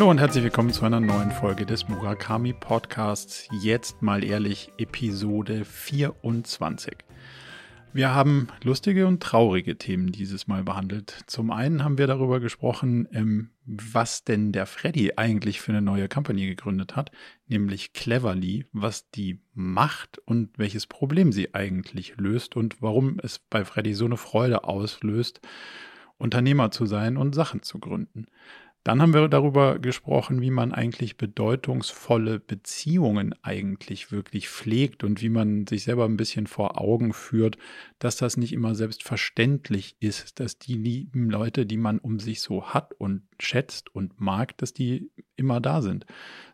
Hallo und herzlich willkommen zu einer neuen Folge des Murakami Podcasts. Jetzt mal ehrlich, Episode 24. Wir haben lustige und traurige Themen dieses Mal behandelt. Zum einen haben wir darüber gesprochen, ähm, was denn der Freddy eigentlich für eine neue Company gegründet hat, nämlich Cleverly, was die macht und welches Problem sie eigentlich löst und warum es bei Freddy so eine Freude auslöst, Unternehmer zu sein und Sachen zu gründen. Dann haben wir darüber gesprochen, wie man eigentlich bedeutungsvolle Beziehungen eigentlich wirklich pflegt und wie man sich selber ein bisschen vor Augen führt, dass das nicht immer selbstverständlich ist, dass die lieben Leute, die man um sich so hat und schätzt und mag, dass die immer da sind,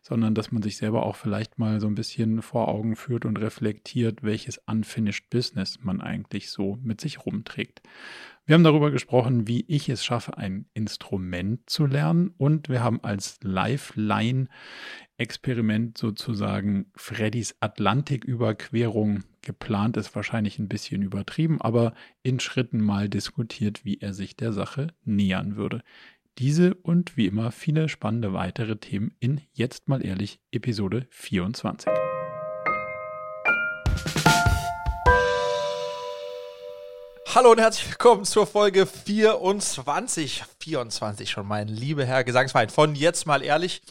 sondern dass man sich selber auch vielleicht mal so ein bisschen vor Augen führt und reflektiert, welches unfinished Business man eigentlich so mit sich rumträgt. Wir haben darüber gesprochen, wie ich es schaffe, ein Instrument zu lernen und wir haben als Lifeline-Experiment sozusagen Freddys Atlantiküberquerung geplant, ist wahrscheinlich ein bisschen übertrieben, aber in Schritten mal diskutiert, wie er sich der Sache nähern würde. Diese und wie immer viele spannende weitere Themen in Jetzt mal ehrlich Episode 24. Hallo und herzlich willkommen zur Folge 24. 24 schon, mein lieber Herr Gesangsverein. Von jetzt mal ehrlich.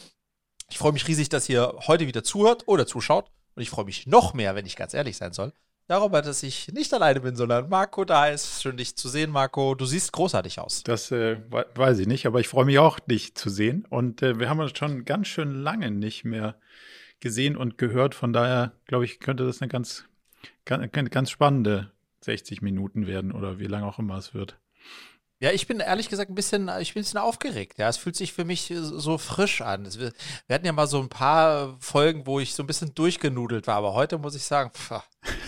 Ich freue mich riesig, dass ihr heute wieder zuhört oder zuschaut. Und ich freue mich noch mehr, wenn ich ganz ehrlich sein soll, darüber, dass ich nicht alleine bin, sondern Marco da ist. Schön, dich zu sehen, Marco. Du siehst großartig aus. Das äh, weiß ich nicht, aber ich freue mich auch, dich zu sehen. Und äh, wir haben uns schon ganz schön lange nicht mehr gesehen und gehört. Von daher, glaube ich, könnte das eine ganz, ganz, ganz spannende 60 Minuten werden oder wie lange auch immer es wird. Ja, ich bin ehrlich gesagt ein bisschen, ich bin ein bisschen aufgeregt. Ja, es fühlt sich für mich so frisch an. Wir, wir hatten ja mal so ein paar Folgen, wo ich so ein bisschen durchgenudelt war, aber heute muss ich sagen, pff,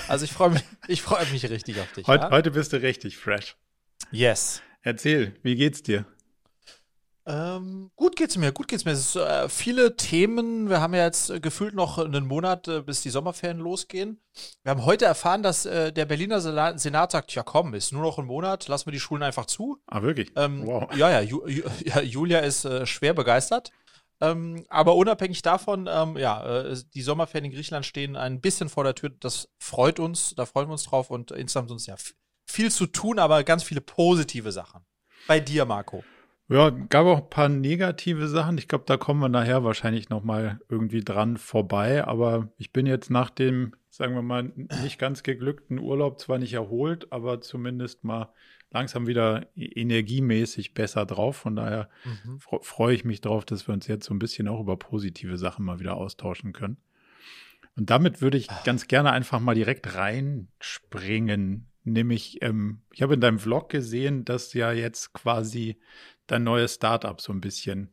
also ich freue mich, ich freue mich richtig auf dich. Heute, ja? heute bist du richtig fresh. Yes. Erzähl, wie geht's dir? Ähm, gut geht's mir, gut geht's mir. Es sind äh, viele Themen. Wir haben ja jetzt äh, gefühlt noch einen Monat, äh, bis die Sommerferien losgehen. Wir haben heute erfahren, dass äh, der Berliner Senat sagt, ja komm, ist nur noch ein Monat, lassen wir die Schulen einfach zu. Ah, wirklich? Ähm, wow. Ja, ja, Ju Ju ja, Julia ist äh, schwer begeistert. Ähm, aber unabhängig davon, ähm, ja, äh, die Sommerferien in Griechenland stehen ein bisschen vor der Tür. Das freut uns, da freuen wir uns drauf und insgesamt uns ja viel zu tun, aber ganz viele positive Sachen. Bei dir, Marco. Ja, gab auch ein paar negative Sachen. Ich glaube, da kommen wir nachher wahrscheinlich noch mal irgendwie dran vorbei. Aber ich bin jetzt nach dem, sagen wir mal, nicht ganz geglückten Urlaub zwar nicht erholt, aber zumindest mal langsam wieder e-, energiemäßig besser drauf. Von daher mhm. freue ich mich drauf, dass wir uns jetzt so ein bisschen auch über positive Sachen mal wieder austauschen können. Und damit würde ich ganz gerne einfach mal direkt reinspringen. Nämlich, ähm, ich habe in deinem Vlog gesehen, dass ja jetzt quasi dein neues Startup so ein bisschen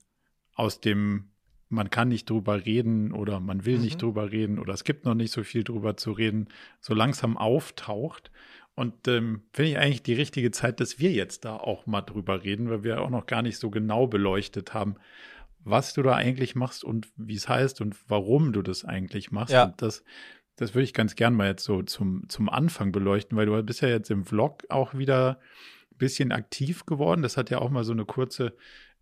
aus dem, man kann nicht drüber reden oder man will mhm. nicht drüber reden oder es gibt noch nicht so viel drüber zu reden, so langsam auftaucht. Und ähm, finde ich eigentlich die richtige Zeit, dass wir jetzt da auch mal drüber reden, weil wir auch noch gar nicht so genau beleuchtet haben, was du da eigentlich machst und wie es heißt und warum du das eigentlich machst. Ja. Und das, das würde ich ganz gern mal jetzt so zum, zum Anfang beleuchten, weil du bist ja jetzt im Vlog auch wieder bisschen aktiv geworden. Das hat ja auch mal so eine kurze,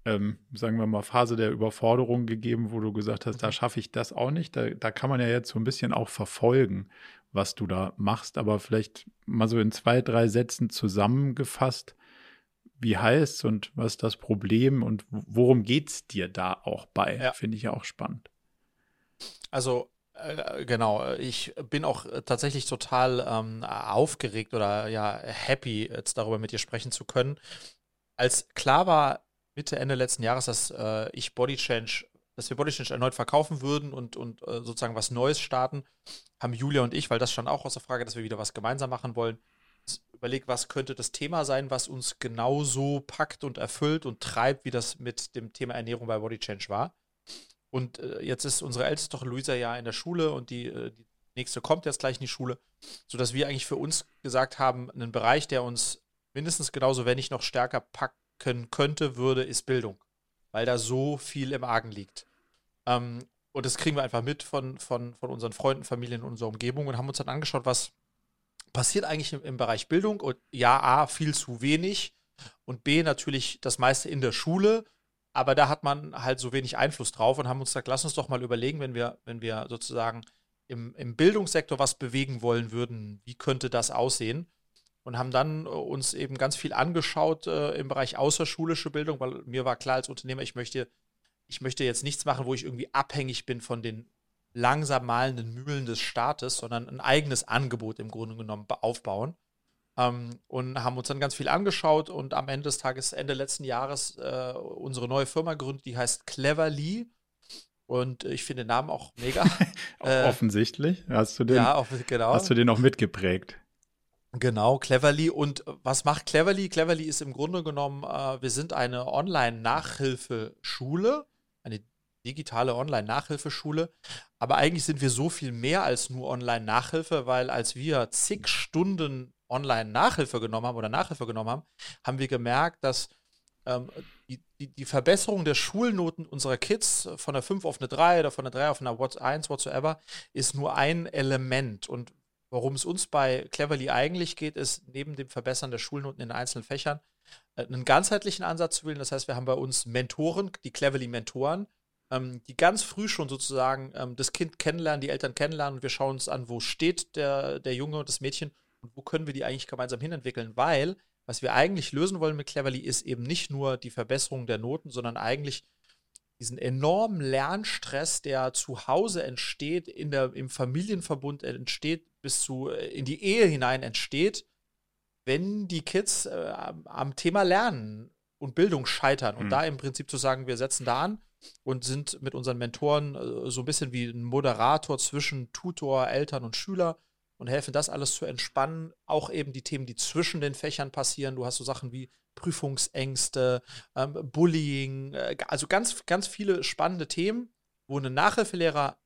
ähm, sagen wir mal, Phase der Überforderung gegeben, wo du gesagt hast, da mhm. schaffe ich das auch nicht. Da, da kann man ja jetzt so ein bisschen auch verfolgen, was du da machst. Aber vielleicht mal so in zwei, drei Sätzen zusammengefasst, wie heißt und was ist das Problem und worum geht es dir da auch bei? Ja. Finde ich ja auch spannend. Also genau, ich bin auch tatsächlich total ähm, aufgeregt oder ja happy, jetzt darüber mit dir sprechen zu können. Als klar war Mitte, Ende letzten Jahres, dass äh, ich Body Change, dass wir Body Change erneut verkaufen würden und, und äh, sozusagen was Neues starten, haben Julia und ich, weil das stand auch aus der Frage, dass wir wieder was gemeinsam machen wollen, überlegt, was könnte das Thema sein, was uns genauso packt und erfüllt und treibt, wie das mit dem Thema Ernährung bei Body Change war. Und äh, jetzt ist unsere älteste Tochter Luisa ja in der Schule und die, äh, die nächste kommt jetzt gleich in die Schule, sodass wir eigentlich für uns gesagt haben, einen Bereich, der uns mindestens genauso, wenn nicht noch stärker packen könnte, würde, ist Bildung. Weil da so viel im Argen liegt. Ähm, und das kriegen wir einfach mit von, von, von unseren Freunden, Familien in unserer Umgebung und haben uns dann angeschaut, was passiert eigentlich im, im Bereich Bildung. Und ja, A, viel zu wenig und B, natürlich das meiste in der Schule aber da hat man halt so wenig Einfluss drauf und haben uns gesagt, lass uns doch mal überlegen, wenn wir, wenn wir sozusagen im, im Bildungssektor was bewegen wollen würden, wie könnte das aussehen? Und haben dann äh, uns eben ganz viel angeschaut äh, im Bereich außerschulische Bildung, weil mir war klar als Unternehmer, ich möchte, ich möchte jetzt nichts machen, wo ich irgendwie abhängig bin von den langsam malenden Mühlen des Staates, sondern ein eigenes Angebot im Grunde genommen aufbauen. Ähm, und haben uns dann ganz viel angeschaut und am Ende des Tages, Ende letzten Jahres, äh, unsere neue Firma gegründet, die heißt Cleverly. Und ich finde den Namen auch mega. äh, Offensichtlich. Hast du den, ja, auf, genau. hast du den auch mitgeprägt? Genau, Cleverly. Und was macht Cleverly? Cleverly ist im Grunde genommen, äh, wir sind eine Online-Nachhilfeschule, eine digitale Online-Nachhilfeschule. Aber eigentlich sind wir so viel mehr als nur Online-Nachhilfe, weil als wir zig Stunden Online-Nachhilfe genommen haben oder Nachhilfe genommen haben, haben wir gemerkt, dass ähm, die, die, die, Verbesserung der Schulnoten unserer Kids von der 5 auf eine 3 oder von der 3 auf eine 1, whatsoever, ist nur ein Element. Und worum es uns bei Cleverly eigentlich geht, ist neben dem Verbessern der Schulnoten in einzelnen Fächern äh, einen ganzheitlichen Ansatz zu wählen. Das heißt, wir haben bei uns Mentoren, die Cleverly Mentoren, ähm, die ganz früh schon sozusagen ähm, das Kind kennenlernen, die Eltern kennenlernen und wir schauen uns an, wo steht der, der Junge und das Mädchen und wo können wir die eigentlich gemeinsam hinentwickeln, weil was wir eigentlich lösen wollen mit Cleverly ist eben nicht nur die Verbesserung der Noten, sondern eigentlich diesen enormen Lernstress, der zu Hause entsteht, in der, im Familienverbund entsteht, bis zu äh, in die Ehe hinein entsteht, wenn die Kids äh, am Thema Lernen und Bildung scheitern. Und mhm. da im Prinzip zu sagen, wir setzen da an und sind mit unseren Mentoren äh, so ein bisschen wie ein Moderator zwischen Tutor, Eltern und Schüler und helfen, das alles zu entspannen. Auch eben die Themen, die zwischen den Fächern passieren. Du hast so Sachen wie Prüfungsängste, ähm, Bullying, äh, also ganz, ganz viele spannende Themen, wo ein Nachhilfelehrer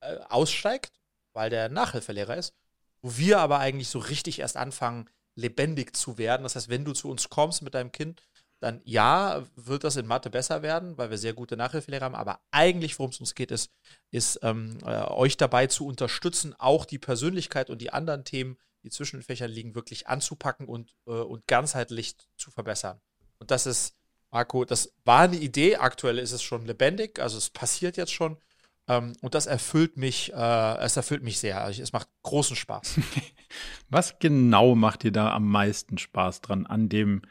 äh, aussteigt, weil der Nachhilfelehrer ist, wo wir aber eigentlich so richtig erst anfangen, lebendig zu werden. Das heißt, wenn du zu uns kommst mit deinem Kind, dann ja, wird das in Mathe besser werden, weil wir sehr gute Nachhilfelehrer haben. Aber eigentlich, worum es uns geht, ist, ist ähm, äh, euch dabei zu unterstützen, auch die Persönlichkeit und die anderen Themen, die zwischen den Fächern liegen, wirklich anzupacken und, äh, und ganzheitlich zu verbessern. Und das ist, Marco, das war eine Idee. Aktuell ist es schon lebendig, also es passiert jetzt schon. Ähm, und das erfüllt mich, äh, es erfüllt mich sehr. Also es macht großen Spaß. Was genau macht dir da am meisten Spaß dran an dem?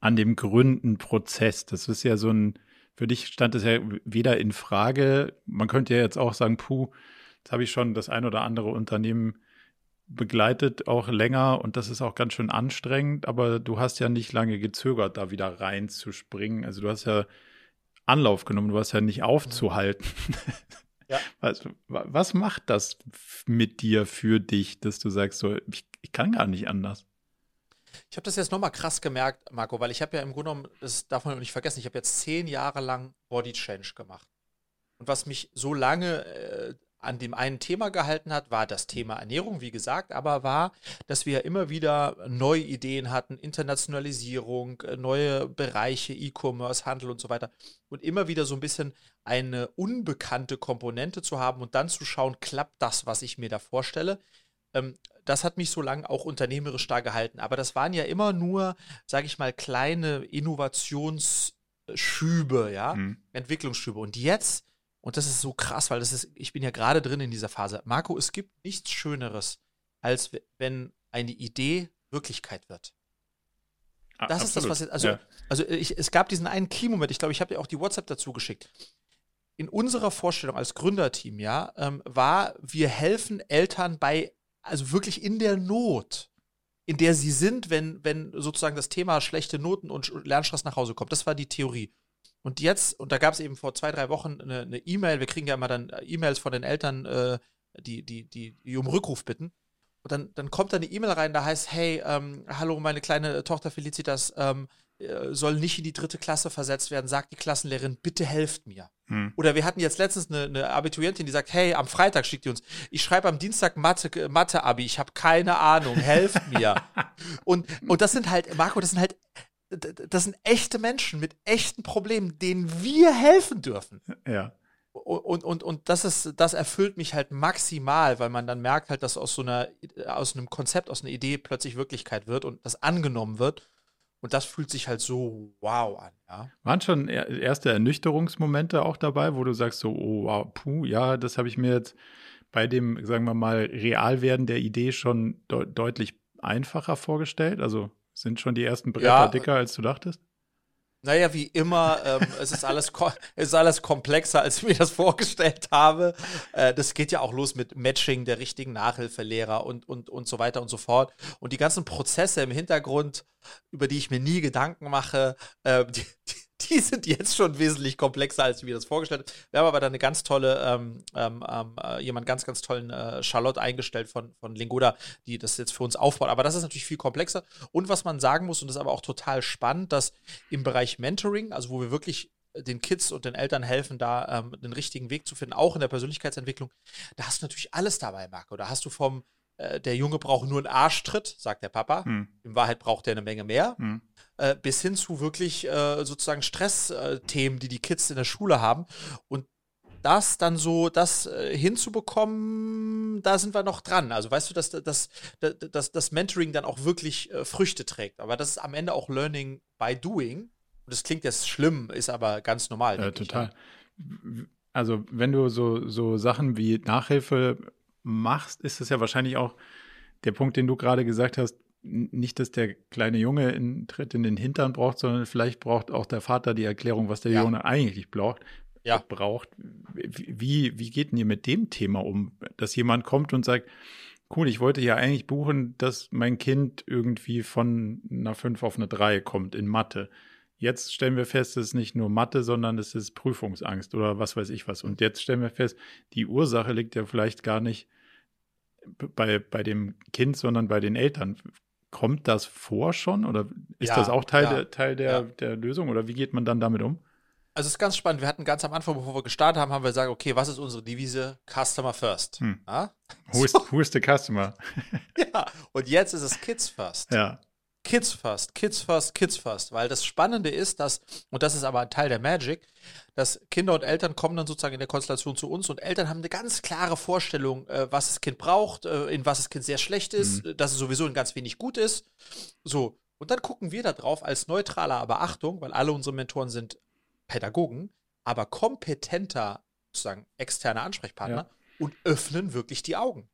An dem Gründenprozess. Das ist ja so ein, für dich stand es ja weder in Frage, man könnte ja jetzt auch sagen, puh, jetzt habe ich schon das ein oder andere Unternehmen begleitet, auch länger und das ist auch ganz schön anstrengend, aber du hast ja nicht lange gezögert, da wieder reinzuspringen. Also du hast ja Anlauf genommen, du hast ja nicht aufzuhalten. Ja. Was, was macht das mit dir für dich, dass du sagst, so, ich, ich kann gar nicht anders? Ich habe das jetzt nochmal krass gemerkt, Marco, weil ich habe ja im Grunde genommen, das darf man nicht vergessen, ich habe jetzt zehn Jahre lang Body Change gemacht. Und was mich so lange äh, an dem einen Thema gehalten hat, war das Thema Ernährung, wie gesagt, aber war, dass wir immer wieder neue Ideen hatten, Internationalisierung, äh, neue Bereiche, E-Commerce, Handel und so weiter. Und immer wieder so ein bisschen eine unbekannte Komponente zu haben und dann zu schauen, klappt das, was ich mir da vorstelle. Ähm, das hat mich so lange auch unternehmerisch da gehalten. Aber das waren ja immer nur, sage ich mal, kleine Innovationsschübe, ja, mhm. Entwicklungsschübe. Und jetzt, und das ist so krass, weil das ist, ich bin ja gerade drin in dieser Phase. Marco, es gibt nichts Schöneres, als wenn eine Idee Wirklichkeit wird. Das Absolut. ist das, was jetzt, also, ja. also ich, es gab diesen einen Key-Moment, ich glaube, ich habe dir auch die WhatsApp dazu geschickt. In unserer Vorstellung als Gründerteam, ja, ähm, war, wir helfen Eltern bei also wirklich in der Not, in der sie sind, wenn, wenn sozusagen das Thema schlechte Noten und Lernstress nach Hause kommt. Das war die Theorie. Und jetzt, und da gab es eben vor zwei, drei Wochen eine E-Mail, e wir kriegen ja immer dann äh, E-Mails von den Eltern, äh, die, die, die, die um Rückruf bitten. Und dann, dann kommt da eine E-Mail rein, da heißt, hey, ähm, hallo, meine kleine Tochter Felicitas, ähm, äh, soll nicht in die dritte Klasse versetzt werden, sagt die Klassenlehrerin, bitte helft mir. Hm. Oder wir hatten jetzt letztens eine, eine, Abiturientin, die sagt, hey, am Freitag schickt die uns, ich schreibe am Dienstag Mathe, Mathe-Abi, ich habe keine Ahnung, helft mir. und, und das sind halt, Marco, das sind halt, das sind echte Menschen mit echten Problemen, denen wir helfen dürfen. Ja. Und, und, und das ist, das erfüllt mich halt maximal, weil man dann merkt halt, dass aus so einer, aus einem Konzept, aus einer Idee plötzlich Wirklichkeit wird und das angenommen wird Und das fühlt sich halt so wow an, ja. Waren schon erste Ernüchterungsmomente auch dabei, wo du sagst so, oh wow, puh, ja, das habe ich mir jetzt bei dem, sagen wir mal, Realwerden der Idee schon de deutlich einfacher vorgestellt? Also sind schon die ersten Bretter ja, dicker, als du dachtest? Naja, wie immer, ähm, es, ist alles es ist alles komplexer, als ich mir das vorgestellt habe. Äh, das geht ja auch los mit Matching der richtigen Nachhilfelehrer und, und, und so weiter und so fort. Und die ganzen Prozesse im Hintergrund, über die ich mir nie Gedanken mache, äh, die, die die sind jetzt schon wesentlich komplexer, als wir das vorgestellt haben. Wir haben aber da eine ganz tolle, ähm, ähm, ähm, äh, jemand ganz, ganz tollen äh, Charlotte eingestellt von, von Lingoda, die das jetzt für uns aufbaut. Aber das ist natürlich viel komplexer. Und was man sagen muss, und das ist aber auch total spannend, dass im Bereich Mentoring, also wo wir wirklich den Kids und den Eltern helfen, da ähm, den richtigen Weg zu finden, auch in der Persönlichkeitsentwicklung, da hast du natürlich alles dabei, Marco. Da hast du vom, äh, der Junge braucht nur einen Arschtritt, sagt der Papa. Hm. In Wahrheit braucht er eine Menge mehr. Hm äh, bis hin zu wirklich äh, sozusagen Stressthemen, die die Kids in der Schule haben. Und das dann so, das äh, hinzubekommen, da sind wir noch dran. Also weißt du, dass das, das, das Mentoring dann auch wirklich äh, Früchte trägt. Aber das ist am Ende auch Learning by Doing. Und das klingt jetzt schlimm, ist aber ganz normal. Ja, total. Ich. Also wenn du so, so Sachen wie Nachhilfe machst, ist es ja wahrscheinlich auch der Punkt, den du gerade gesagt hast, nicht, dass der kleine Junge einen Tritt in den Hintern braucht, sondern vielleicht braucht auch der Vater die Erklärung, was der ja. Junge eigentlich braucht. Ja. braucht. Wie, wie geht denn ihr mit dem Thema um? Dass jemand kommt und sagt, cool, ich wollte ja eigentlich buchen, dass mein Kind irgendwie von einer 5 auf eine 3 kommt in Mathe. Jetzt stellen wir fest, es ist nicht nur Mathe, sondern es ist Prüfungsangst oder was weiß ich was. Und jetzt stellen wir fest, die Ursache liegt ja vielleicht gar nicht bei, bei dem Kind, sondern bei den Eltern. Kommt das vor schon oder ist ja, das auch Teil, ja, der, Teil der, ja. der Lösung oder wie geht man dann damit um? Also es ist ganz spannend. Wir hatten ganz am Anfang, bevor wir gestartet haben, haben wir gesagt, okay, was ist unsere Devise? Customer first. Hm. Ja? Who, is, who is the customer? ja, und jetzt ist es Kids first. Ja. Kids first, Kids first, Kids first. Weil das Spannende ist, dass, und das ist aber ein Teil der Magic, dass Kinder und Eltern kommen dann sozusagen in der Konstellation zu uns und Eltern haben eine ganz klare Vorstellung, äh, was das Kind braucht, äh, in was das Kind sehr schlecht ist, mhm. dass es sowieso in ganz wenig gut ist. So. Und dann gucken wir da drauf als neutraler, aber Achtung, weil alle unsere Mentoren sind Pädagogen, aber kompetenter, sozusagen externe Ansprechpartner ja. und öffnen wirklich die Augen.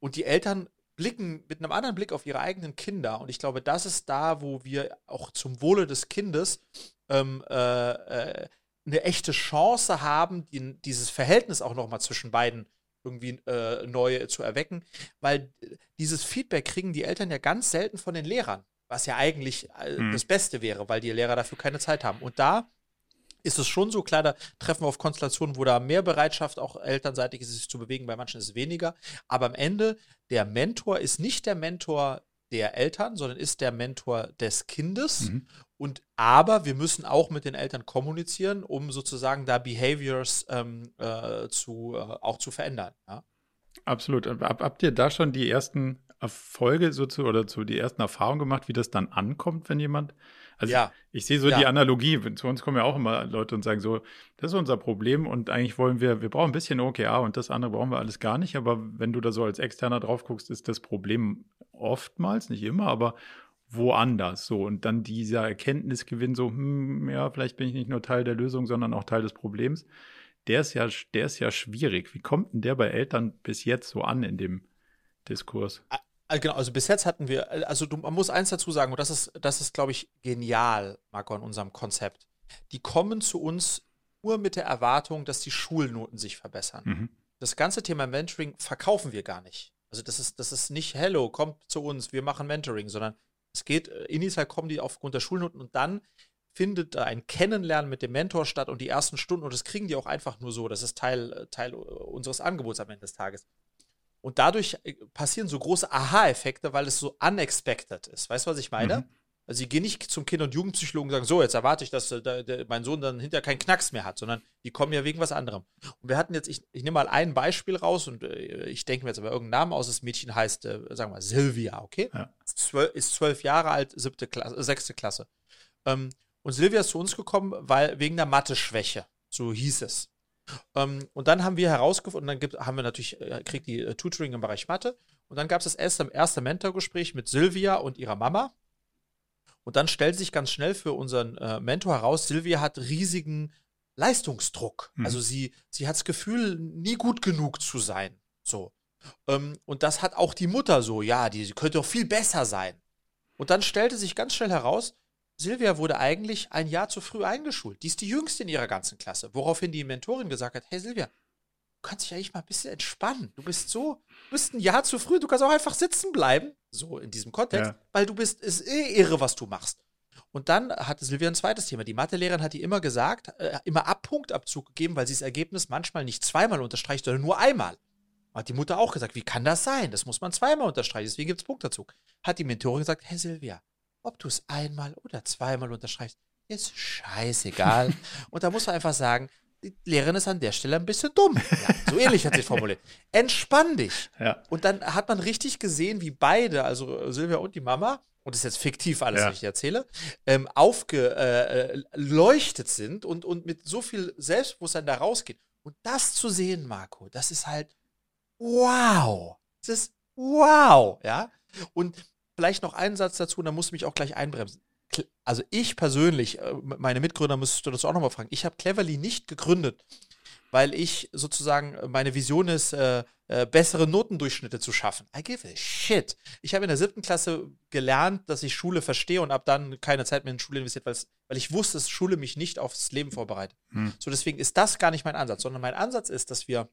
Und die Eltern blicken mit einem anderen Blick auf ihre eigenen Kinder. Und ich glaube, das ist da, wo wir auch zum Wohle des Kindes ähm, äh, äh, eine echte Chance haben, die, dieses Verhältnis auch nochmal zwischen beiden irgendwie äh, neu zu erwecken. Weil dieses Feedback kriegen die Eltern ja ganz selten von den Lehrern, was ja eigentlich mhm. das Beste wäre, weil die Lehrer dafür keine Zeit haben. Und da ist es schon so, klar, da treffen wir auf Konstellationen, wo da mehr Bereitschaft auch elternseitig ist, sich zu bewegen, bei manchen ist es weniger. Aber am Ende, der Mentor ist nicht der Mentor der Eltern, sondern ist der Mentor des Kindes. Mhm. Und aber wir müssen auch mit den Eltern kommunizieren, um sozusagen da Behaviors ähm, äh, zu, äh, auch zu verändern. Ja? Absolut. Habt ihr da schon die ersten Erfolge so zu, oder zu die ersten Erfahrungen gemacht, wie das dann ankommt, wenn jemand also ja. ich, sehe so ja. die Analogie, zu uns kommen ja auch immer Leute und sagen so, das ist unser Problem und eigentlich wollen wir, wir brauchen ein bisschen OKA und das andere brauchen wir alles gar nicht, aber wenn du da so als Externer drauf guckst, ist das Problem oftmals, nicht immer, aber woanders so und dann dieser Erkenntnisgewinn so, hm, ja, vielleicht bin ich nicht nur Teil der Lösung, sondern auch Teil des Problems. Der ist ja, der ist ja schwierig. Wie kommt denn der bei Eltern bis jetzt so an in dem Diskurs? Äh, genau, also bis jetzt hatten wir, äh, also du, man muss eins dazu sagen, und das ist, das ist, glaube ich, genial, Marco, an unserem Konzept. Die kommen zu uns nur mit der Erwartung, dass die Schulnoten sich verbessern. Mhm. Das ganze Thema Mentoring verkaufen wir gar nicht. Also das ist, das ist nicht, hello, kommt zu uns, wir machen Mentoring, sondern es geht, äh, initial kommen die aufgrund der Schulnoten und dann findet ein Kennenlernen mit dem Mentor statt und die ersten Stunden, und das kriegen die auch einfach nur so, das ist Teil, Teil unseres Angebots am Ende des Tages. Und dadurch äh, passieren so große Aha-Effekte, weil es so unexpected ist. Weißt du, was ich meine? Mhm. Also sie gehen nicht zum Kinder- und Jugendpsychologen und sagen, so, jetzt erwarte ich, dass äh, der, der, mein Sohn dann hinterher keinen Knacks mehr hat, sondern die kommen ja wegen was anderem. Und wir hatten jetzt, ich, ich nehme mal ein Beispiel raus und äh, ich denke mir jetzt aber irgendeinen Namen aus. Das Mädchen heißt, äh, sagen wir mal, Silvia, okay? Ja. Ist, zwölf, ist, zwölf, Jahre alt, siebte Klasse, äh, sechste Klasse. Ähm, und Silvia ist zu uns gekommen, weil wegen der Mathe-Schwäche. So hieß es. Ähm, und dann haben wir herausgefunden, dann gibt, haben wir natürlich, äh, kriegt die äh, Tutoring im Bereich Mathe. Und dann gab es das erste, erste Mentorgespräch mit Sylvia und ihrer Mama. Und dann stellt sich ganz schnell für unseren äh, Mentor heraus, Silvia hat riesigen Leistungsdruck. Mhm. Also sie, sie hat das Gefühl, nie gut genug zu sein. So. Ähm, und das hat auch die Mutter so, ja, die könnte doch viel besser sein. Und dann stellte sich ganz schnell heraus, Silvia wurde eigentlich ein Jahr zu früh eingeschult. Die ist die jüngste in ihrer ganzen Klasse. Woraufhin die Mentorin gesagt hat: Hey Silvia, du kannst dich eigentlich mal ein bisschen entspannen. Du bist so, du bist ein Jahr zu früh, du kannst auch einfach sitzen bleiben. So in diesem Kontext, ja. weil du bist, ist eh irre, was du machst. Und dann hatte Silvia ein zweites Thema. Die Mathelehrerin hat ihr immer gesagt, äh, immer ab Punktabzug gegeben, weil sie das Ergebnis manchmal nicht zweimal unterstreicht, sondern nur einmal. Hat die Mutter auch gesagt, wie kann das sein? Das muss man zweimal unterstreichen, deswegen gibt es Punktabzug. Hat die Mentorin gesagt, Herr Silvia, ob du es einmal oder zweimal unterstreichst, ist scheißegal. Und da muss man einfach sagen, die Lehrerin ist an der Stelle ein bisschen dumm. Ja, so ähnlich hat sie formuliert. Entspann dich. Ja. Und dann hat man richtig gesehen, wie beide, also Silvia und die Mama, und das ist jetzt fiktiv alles, ja. was ich erzähle, ähm, aufgeleuchtet äh, sind und, und mit so viel Selbstbewusstsein da rausgehen. Und das zu sehen, Marco, das ist halt wow. Das ist wow, ja. Und vielleicht noch einen Satz dazu, und dann musst du mich auch gleich einbremsen. Also ich persönlich, äh, meine Mitgründer müsstest du das auch nochmal fragen. Ich habe Cleverly nicht gegründet, weil ich sozusagen, äh, meine Vision ist, äh, äh, bessere Notendurchschnitte zu schaffen. I give a shit. Ich habe in der siebten Klasse gelernt, dass ich Schule verstehe und ab dann keine Zeit mehr in Schule investiert, weil ich wusste, dass Schule mich nicht aufs Leben vorbereitet. Hm. So, deswegen ist das gar nicht mein Ansatz, sondern mein Ansatz ist, dass wir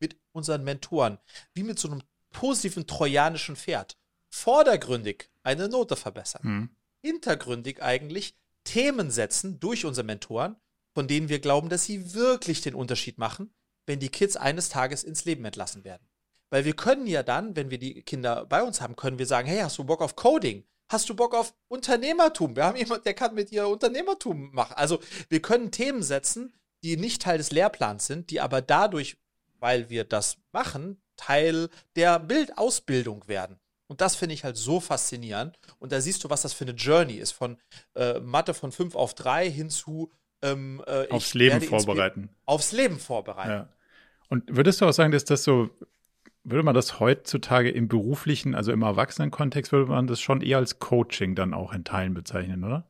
mit unseren Mentoren wie mit so einem positiven trojanischen Pferd vordergründig eine Note verbessern. Hm. Hintergründig eigentlich Themen setzen durch unsere Mentoren, von denen wir glauben, dass sie wirklich den Unterschied machen, wenn die Kids eines Tages ins Leben entlassen werden. Weil wir können ja dann, wenn wir die Kinder bei uns haben, können wir sagen, hey, hast du Bock auf Coding? Hast du Bock auf Unternehmertum? Wir haben jemanden, der kann mit dir Unternehmertum machen. Also wir können Themen setzen, die nicht Teil des Lehrplans sind, die aber dadurch, weil wir das machen, Teil der Bildausbildung werden. Und das finde ich halt so faszinierend. Und da siehst du, was das für eine Journey ist. Von äh, Mathe von 5 auf 3 hin zu ähm, äh, aufs Leben vorbereiten. Aufs Leben vorbereiten. Ja. Und würdest du auch sagen, dass das so, würde man das heutzutage im beruflichen, also im Erwachsenenkontext, würde man das schon eher als Coaching dann auch in Teilen bezeichnen, oder?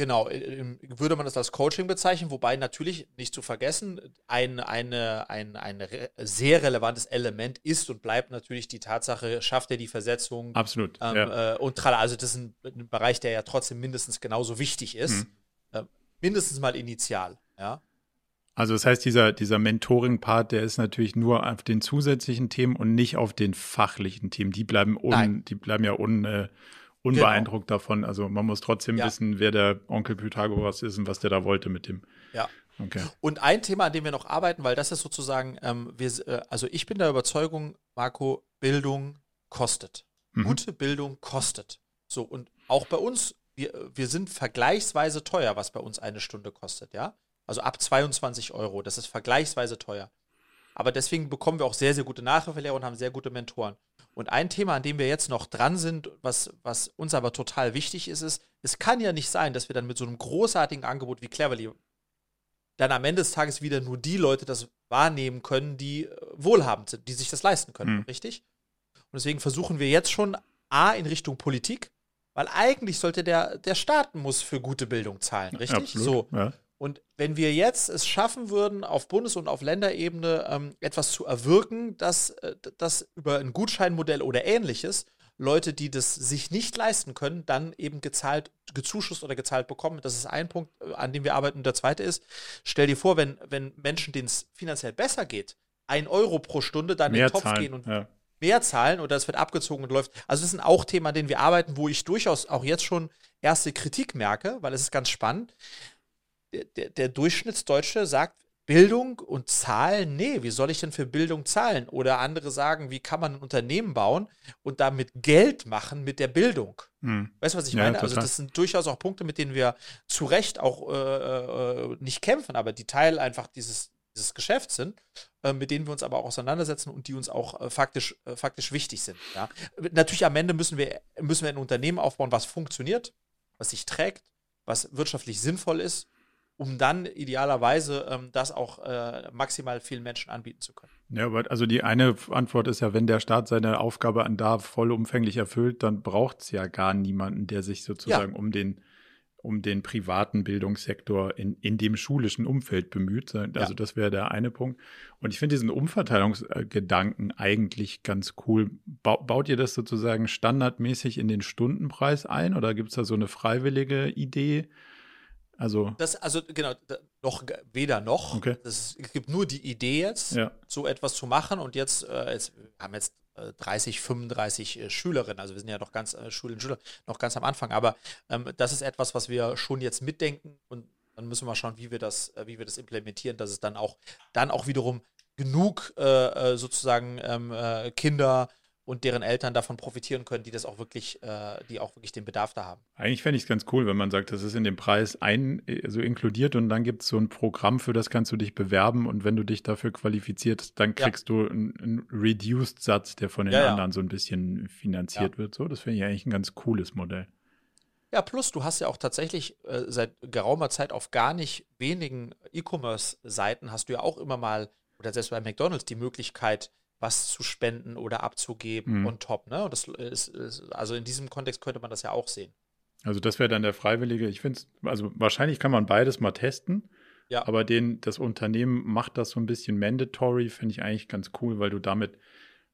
Genau, würde man das als Coaching bezeichnen, wobei natürlich nicht zu vergessen, ein, eine, ein, ein sehr relevantes Element ist und bleibt natürlich die Tatsache, schafft er die Versetzung. Absolut. Ähm, ja. äh, und trala. Also, das ist ein, ein, Bereich, der ja trotzdem mindestens genauso wichtig ist. Mhm. Äh, mindestens mal initial, ja. Also das heißt, dieser, dieser Mentoring-Part, der ist natürlich nur auf den zusätzlichen Themen und nicht auf den fachlichen Themen. Die bleiben, un, die bleiben ja un, äh, unbeeindruckt genau. davon. Also man muss trotzdem ja. wissen, wer der Onkel Pythagoras ist und was der da wollte mit dem. Ja. Okay. Und ein Thema, an dem wir noch arbeiten, weil das ist sozusagen, ähm, wir, äh, also ich bin der Überzeugung, Marco, Bildung kostet. Mhm. Gute Bildung kostet. So, und auch bei uns, wir, wir sind vergleichsweise teuer, was bei uns eine Stunde kostet, ja. Also ab 22 Euro. Das ist vergleichsweise teuer. Aber deswegen bekommen wir auch sehr, sehr gute Nachhilfelehrer und haben sehr gute Mentoren. Und ein Thema, an dem wir jetzt noch dran sind, was, was uns aber total wichtig ist, ist, es kann ja nicht sein, dass wir dann mit so einem großartigen Angebot wie Cleverly dann am Ende des Tages wieder nur die Leute das wahrnehmen können, die äh, wohlhabend sind, die sich das leisten können, mhm. richtig? Und deswegen versuchen wir jetzt schon A in Richtung Politik, weil eigentlich sollte der, der Staat muss für gute Bildung zahlen, richtig? Absolut, so. Ja. Wenn wir jetzt es schaffen würden, auf Bundes- und auf Länderebene ähm, etwas zu erwirken, dass, äh, dass über ein Gutscheinmodell oder ähnliches Leute, die das sich nicht leisten können, dann eben gezahlt, gezuschusst oder gezahlt bekommen. Das ist ein Punkt, äh, an dem wir arbeiten. Und der zweite ist, stell dir vor, wenn, wenn Menschen, denen es finanziell besser geht, ein Euro pro Stunde dann mehr in den Topf zahlen, gehen und ja. mehr zahlen oder es wird abgezogen und läuft. Also das sind auch Themen, an denen wir arbeiten, wo ich durchaus auch jetzt schon erste Kritik merke, weil es ist ganz spannend der, der Durchschnittsdeutsche sagt, Bildung und Zahlen, nee, wie soll ich denn für Bildung zahlen? Oder andere sagen, wie kann man ein Unternehmen bauen und damit Geld machen mit der Bildung? Hm. Weißt du, was ich ja, meine? Also total. Also, das sind durchaus auch Punkte, mit denen wir zu Recht auch äh, äh, nicht kämpfen, aber die Teil einfach dieses, dieses Geschäfts sind, äh, mit denen wir uns aber auch auseinandersetzen und die uns auch äh, faktisch, äh, faktisch wichtig sind. Ja? Natürlich am Ende müssen wir, müssen wir ein Unternehmen aufbauen, was funktioniert, was sich trägt, was wirtschaftlich sinnvoll ist um dann idealerweise ähm, das auch äh, maximal vielen Menschen anbieten zu können. Ja, aber also die eine Antwort ist ja, wenn der Staat seine Aufgabe an da vollumfänglich erfüllt, dann braucht es ja gar niemanden, der sich sozusagen ja. um den um den privaten Bildungssektor in, in dem schulischen Umfeld bemüht. Also ja. das wäre der eine Punkt. Und ich finde diesen Umverteilungsgedanken eigentlich ganz cool. Ba baut ihr das sozusagen standardmäßig in den Stundenpreis ein oder gibt es da so eine freiwillige Idee? Also, das, also genau, noch weder noch. Okay. Das, es gibt nur die Idee jetzt, ja. so etwas zu machen. Und jetzt, äh, jetzt wir haben jetzt 30, äh, 35 äh, Schülerinnen, also wir sind ja noch ganz äh, Schülerinnen und Schüler, noch ganz am Anfang. Aber ähm, das ist etwas, was wir schon jetzt mitdenken und dann müssen wir mal schauen, wie wir das, äh, wie wir das implementieren, dass es dann auch, dann auch wiederum genug äh, sozusagen ähm, Kinder und deren Eltern davon profitieren können, die das auch wirklich, äh, die auch wirklich den Bedarf da haben. Eigentlich fände ich es ganz cool, wenn man sagt, das ist in dem Preis ein, so inkludiert und dann gibt es so ein Programm, für das kannst du dich bewerben und wenn du dich dafür qualifizierst, dann kriegst ja. du einen, einen Reduced-Satz, der von den ja, anderen ja. so ein bisschen finanziert wird. So, das finde ich eigentlich ein ganz cooles Modell. Ja, plus du hast ja auch tatsächlich äh, seit geraumer Zeit auf gar nicht wenigen E-Commerce-Seiten hast du ja auch immer mal, oder selbst bei McDonalds, die Möglichkeit, was zu spenden oder abzugeben mhm. und top. Ne? Und das ist, ist, also in diesem Kontext könnte man das ja auch sehen. Also das wäre dann der Freiwillige. Ich finde es, also wahrscheinlich kann man beides mal testen. Ja. Aber den, das Unternehmen macht das so ein bisschen mandatory, finde ich eigentlich ganz cool, weil du damit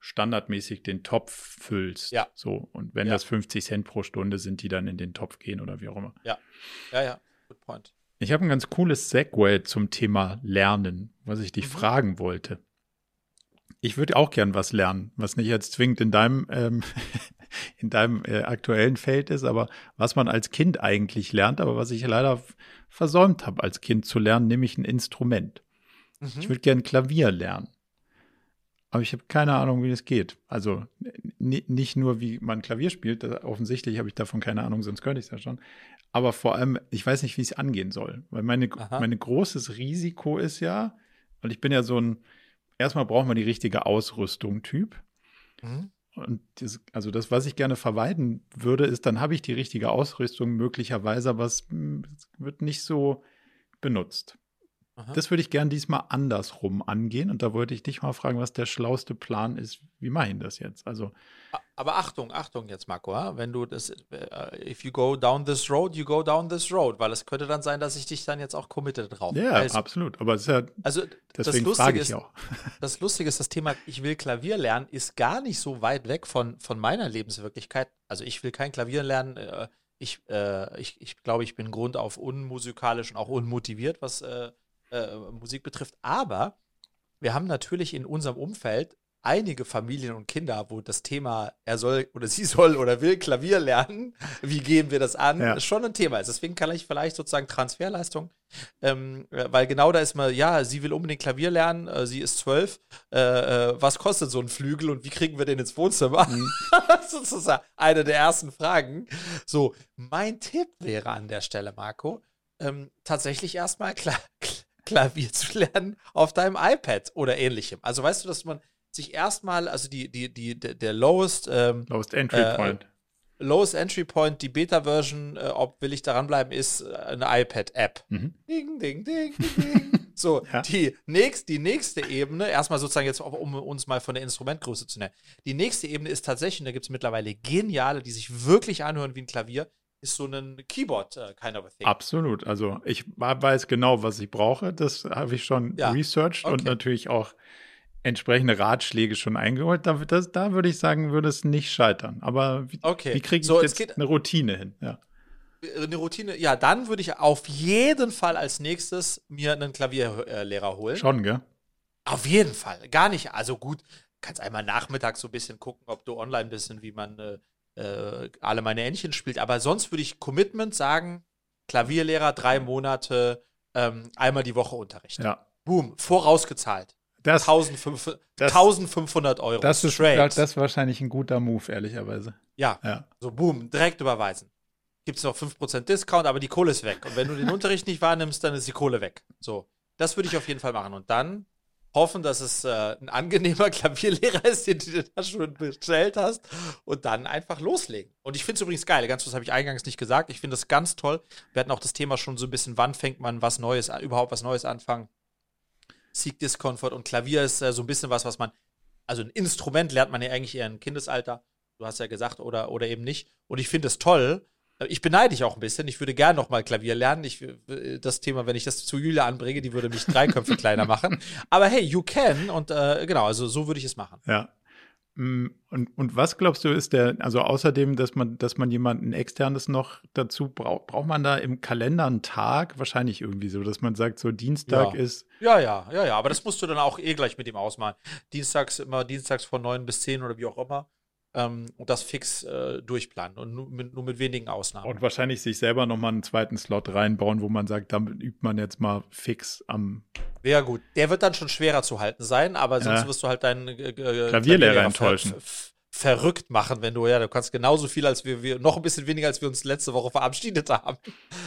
standardmäßig den Topf füllst. Ja. So. Und wenn ja. das 50 Cent pro Stunde sind, die dann in den Topf gehen oder wie auch immer. Ja. Ja, ja. Good point. Ich habe ein ganz cooles Segway zum Thema Lernen, was ich dich mhm. fragen wollte. Ich würde auch gern was lernen, was nicht jetzt zwingend in deinem, ähm, in deinem äh, aktuellen Feld ist, aber was man als Kind eigentlich lernt, aber was ich leider versäumt habe, als Kind zu lernen, nämlich ein Instrument. Mhm. Ich würde gern Klavier lernen. Aber ich habe keine Ahnung, wie das geht. Also nicht nur, wie man Klavier spielt, offensichtlich habe ich davon keine Ahnung, sonst könnte ich es ja schon. Aber vor allem, ich weiß nicht, wie es angehen soll. Weil meine, mein großes Risiko ist ja, weil ich bin ja so ein, erstmal braucht man die richtige Ausrüstung, Typ. Mhm. Und das, also das, was ich gerne vermeiden würde, ist, dann habe ich die richtige Ausrüstung möglicherweise, aber es hm, wird nicht so benutzt. Aha. Das würde ich gern diesmal andersrum angehen. Und da wollte ich dich mal fragen, was der schlauste Plan ist. Wie mache ich das jetzt? Also. Aber Achtung, Achtung jetzt, Marco, wenn du das, äh, if you go down this road, you go down this road, weil es könnte dann sein, dass ich dich dann jetzt auch committe drauf. Ja, also, absolut. Aber es ist ja, also deswegen das frage ich ist, auch. Das Lustige ist, das Thema, ich will Klavier lernen, ist gar nicht so weit weg von, von meiner Lebenswirklichkeit. Also ich will kein Klavier lernen. Äh, ich, äh, ich, ich glaube, ich bin grundauf unmusikalisch und auch unmotiviert, was äh, äh, Musik betrifft. Aber wir haben natürlich in unserem Umfeld einige Familien und Kinder, wo das Thema, er soll oder sie soll oder will Klavier lernen, wie gehen wir das an, ja. schon ein Thema ist. Deswegen kann ich vielleicht sozusagen Transferleistung, ähm, weil genau da ist mal, ja, sie will unbedingt Klavier lernen, äh, sie ist zwölf, äh, äh, was kostet so ein Flügel und wie kriegen wir den ins Wohnzimmer? Mhm. das ist sozusagen eine der ersten Fragen. So, mein Tipp wäre an der Stelle, Marco, ähm, tatsächlich erstmal klar, Klavier zu lernen auf deinem iPad oder ähnlichem. Also weißt du, dass man sich erstmal, also die, die, die, der lowest, ähm, lowest Entry äh, Point. Lowest Entry Point, die Beta-Version, äh, ob will ich daran bleiben, ist äh, eine iPad-App. Mhm. Ding, ding, ding, ding. so, ja. die, nächst, die nächste Ebene, erstmal sozusagen jetzt, um uns mal von der Instrumentgröße zu nennen. Die nächste Ebene ist tatsächlich, und da gibt es mittlerweile geniale, die sich wirklich anhören wie ein Klavier, ist so ein Keyboard äh, kind of a thing. Absolut. Also ich weiß genau, was ich brauche. Das habe ich schon ja. researched okay. und natürlich auch entsprechende Ratschläge schon eingeholt. Da, das, da würde ich sagen, würde es nicht scheitern. Aber wie, okay. wie kriege ich so, jetzt eine Routine hin? Ja. Eine Routine, ja, dann würde ich auf jeden Fall als nächstes mir einen Klavierlehrer holen. Schon, gell? Auf jeden Fall. Gar nicht. Also gut, kannst einmal nachmittags so ein bisschen gucken, ob du online bist und wie man äh, äh, alle meine Entchen spielt. Aber sonst würde ich Commitment sagen, Klavierlehrer, drei Monate, ähm, einmal die Woche Unterricht. Ja. Boom, vorausgezahlt. Das, 1500, das, 1500 Euro. Das ist, das ist wahrscheinlich ein guter Move, ehrlicherweise. Ja, ja. so boom, direkt überweisen. Gibt es noch 5% Discount, aber die Kohle ist weg. Und wenn du den Unterricht nicht wahrnimmst, dann ist die Kohle weg. So, das würde ich auf jeden Fall machen. Und dann hoffen, dass es äh, ein angenehmer Klavierlehrer ist, den du da schon bestellt hast und dann einfach loslegen. Und ich finde es übrigens geil, ganz was habe ich eingangs nicht gesagt. Ich finde es ganz toll. Wir hatten auch das Thema schon so ein bisschen, wann fängt man was Neues, überhaupt was Neues anfangen. Sieg Discomfort und Klavier ist äh, so ein bisschen was, was man, also ein Instrument lernt man ja eigentlich eher im Kindesalter. Du hast ja gesagt, oder, oder eben nicht. Und ich finde es toll, ich beneide dich auch ein bisschen. Ich würde gerne noch mal Klavier lernen. Ich, das Thema, wenn ich das zu Julia anbringe, die würde mich drei Köpfe kleiner machen. Aber hey, you can. Und äh, genau, also so würde ich es machen. Ja. Mm, und, und was glaubst du, ist der, also außerdem, dass man, dass man jemanden externes noch dazu braucht, braucht man da im Kalender einen Tag? Wahrscheinlich irgendwie so, dass man sagt, so Dienstag ja. ist. Ja, ja, ja, ja, aber das musst du dann auch eh gleich mit ihm ausmalen. Dienstags immer, dienstags von neun bis zehn oder wie auch immer ähm, und das fix äh, durchplanen und nur mit, nur mit, wenigen Ausnahmen. Und wahrscheinlich sich selber nochmal einen zweiten Slot reinbauen, wo man sagt, damit übt man jetzt mal fix am. Wäre gut. Der wird dann schon schwerer zu halten sein, aber sonst Ja. wirst du halt deinen äh, äh, Klavierlehrer enttäuschen. Ver- verrückt machen, wenn du, ja, du kannst genauso viel als wir, wir noch ein bisschen weniger, als wir uns letzte Woche verabschiedet haben.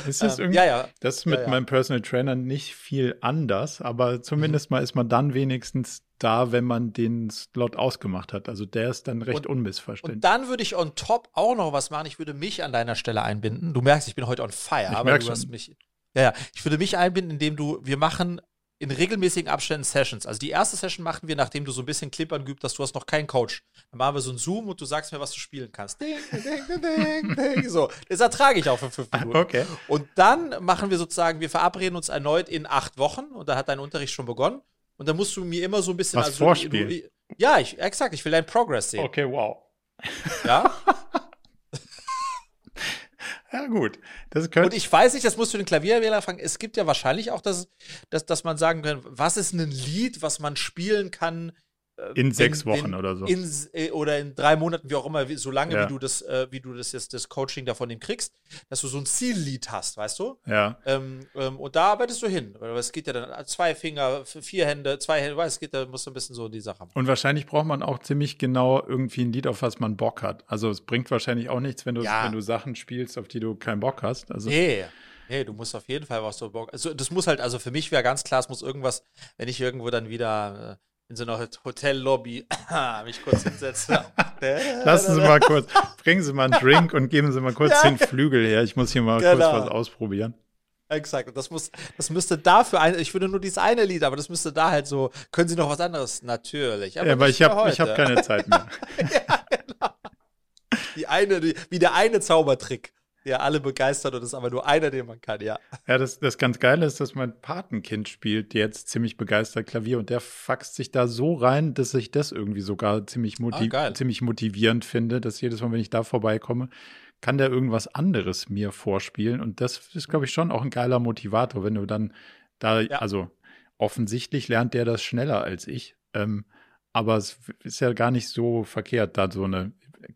Ist das Ähm, irgendwie, ja, ja. das ist mit Ja, ja. meinem Personal Trainer nicht viel anders, aber zumindest mal ist man dann wenigstens da, wenn man den Slot ausgemacht hat. Also der ist dann recht Und- unmissverständlich. Und dann würde ich on top auch noch was machen. Ich würde mich an deiner Stelle einbinden. Du merkst, ich bin heute on fire, Ich aber du schon. hast mich. Ja, ja. Ich würde mich einbinden, indem du, wir machen in regelmäßigen Abständen Sessions. Also die erste Session machen wir, nachdem du so ein bisschen Klippern geübt hast, du hast noch keinen Coach. Dann machen wir so ein Zoom und du sagst mir, was du spielen kannst. Ding, ding, ding, ding. So, das ertrage ich auch für fünf Minuten. Okay. Und dann machen wir sozusagen, wir verabreden uns erneut in acht Wochen und da hat dein Unterricht schon begonnen. Und dann musst du mir immer so ein bisschen. Was vorspielen? Du, ja, ich, exakt, ich will deinen Progress sehen. Okay, wow. Ja? Ja, gut. Das Und ich weiß nicht, das musst du den Klavierwähler fragen. Es gibt ja wahrscheinlich auch, dass, dass, dass man sagen kann, was ist ein Lied, was man spielen kann in sechs wenn- Wochen wenn- oder so. in, äh, oder in drei Monaten, wie auch immer, so lange Ja. wie du das, äh, wie du das jetzt das Coaching davon ihm kriegst, dass du so ein Ziellied hast, weißt du? ja. Ähm, ähm, und da arbeitest du hin. Weil es geht ja dann zwei Finger, vier Hände, zwei Hände, weißt, es geht, da musst du ein bisschen so die Sache machen. Und wahrscheinlich braucht man auch ziemlich genau irgendwie ein Lied, auf was man Bock hat. Also es bringt wahrscheinlich auch nichts, wenn du, Ja. wenn du Sachen spielst, auf die du keinen Bock hast. Also Nee, nee, du musst auf jeden Fall was so Bock. Also das muss halt, also für mich wäre ganz klar, es muss irgendwas, wenn ich irgendwo dann wieder äh, in so einer Hot- Hotellobby mich kurz hinsetze. lassen Sie mal kurz, bringen Sie mal einen Drink und geben Sie mal kurz Ja. den Flügel her. Ich muss hier mal Genau. kurz was ausprobieren. Exakt. Das muss, das müsste dafür ein, ich würde nur dieses eine Lied, aber das müsste da halt so, können Sie noch was anderes? Natürlich. ja, aber ich habe hab keine Zeit mehr. Die eine, die, wie der eine Zaubertrick, der alle begeistert und ist aber nur einer, den man kann, ja. Ja, das, das ganz Geile ist, dass mein Patenkind spielt jetzt ziemlich begeistert Klavier und der faxt sich da so rein, dass ich das irgendwie sogar ziemlich, motiv Ah, ziemlich motivierend finde, dass jedes Mal, wenn ich da vorbeikomme, kann der irgendwas anderes mir vorspielen. Und das ist, glaube ich, schon auch ein geiler Motivator, wenn du dann da, Ja. also offensichtlich lernt der das schneller als ich. Ähm, aber es ist ja gar nicht so verkehrt, da so eine,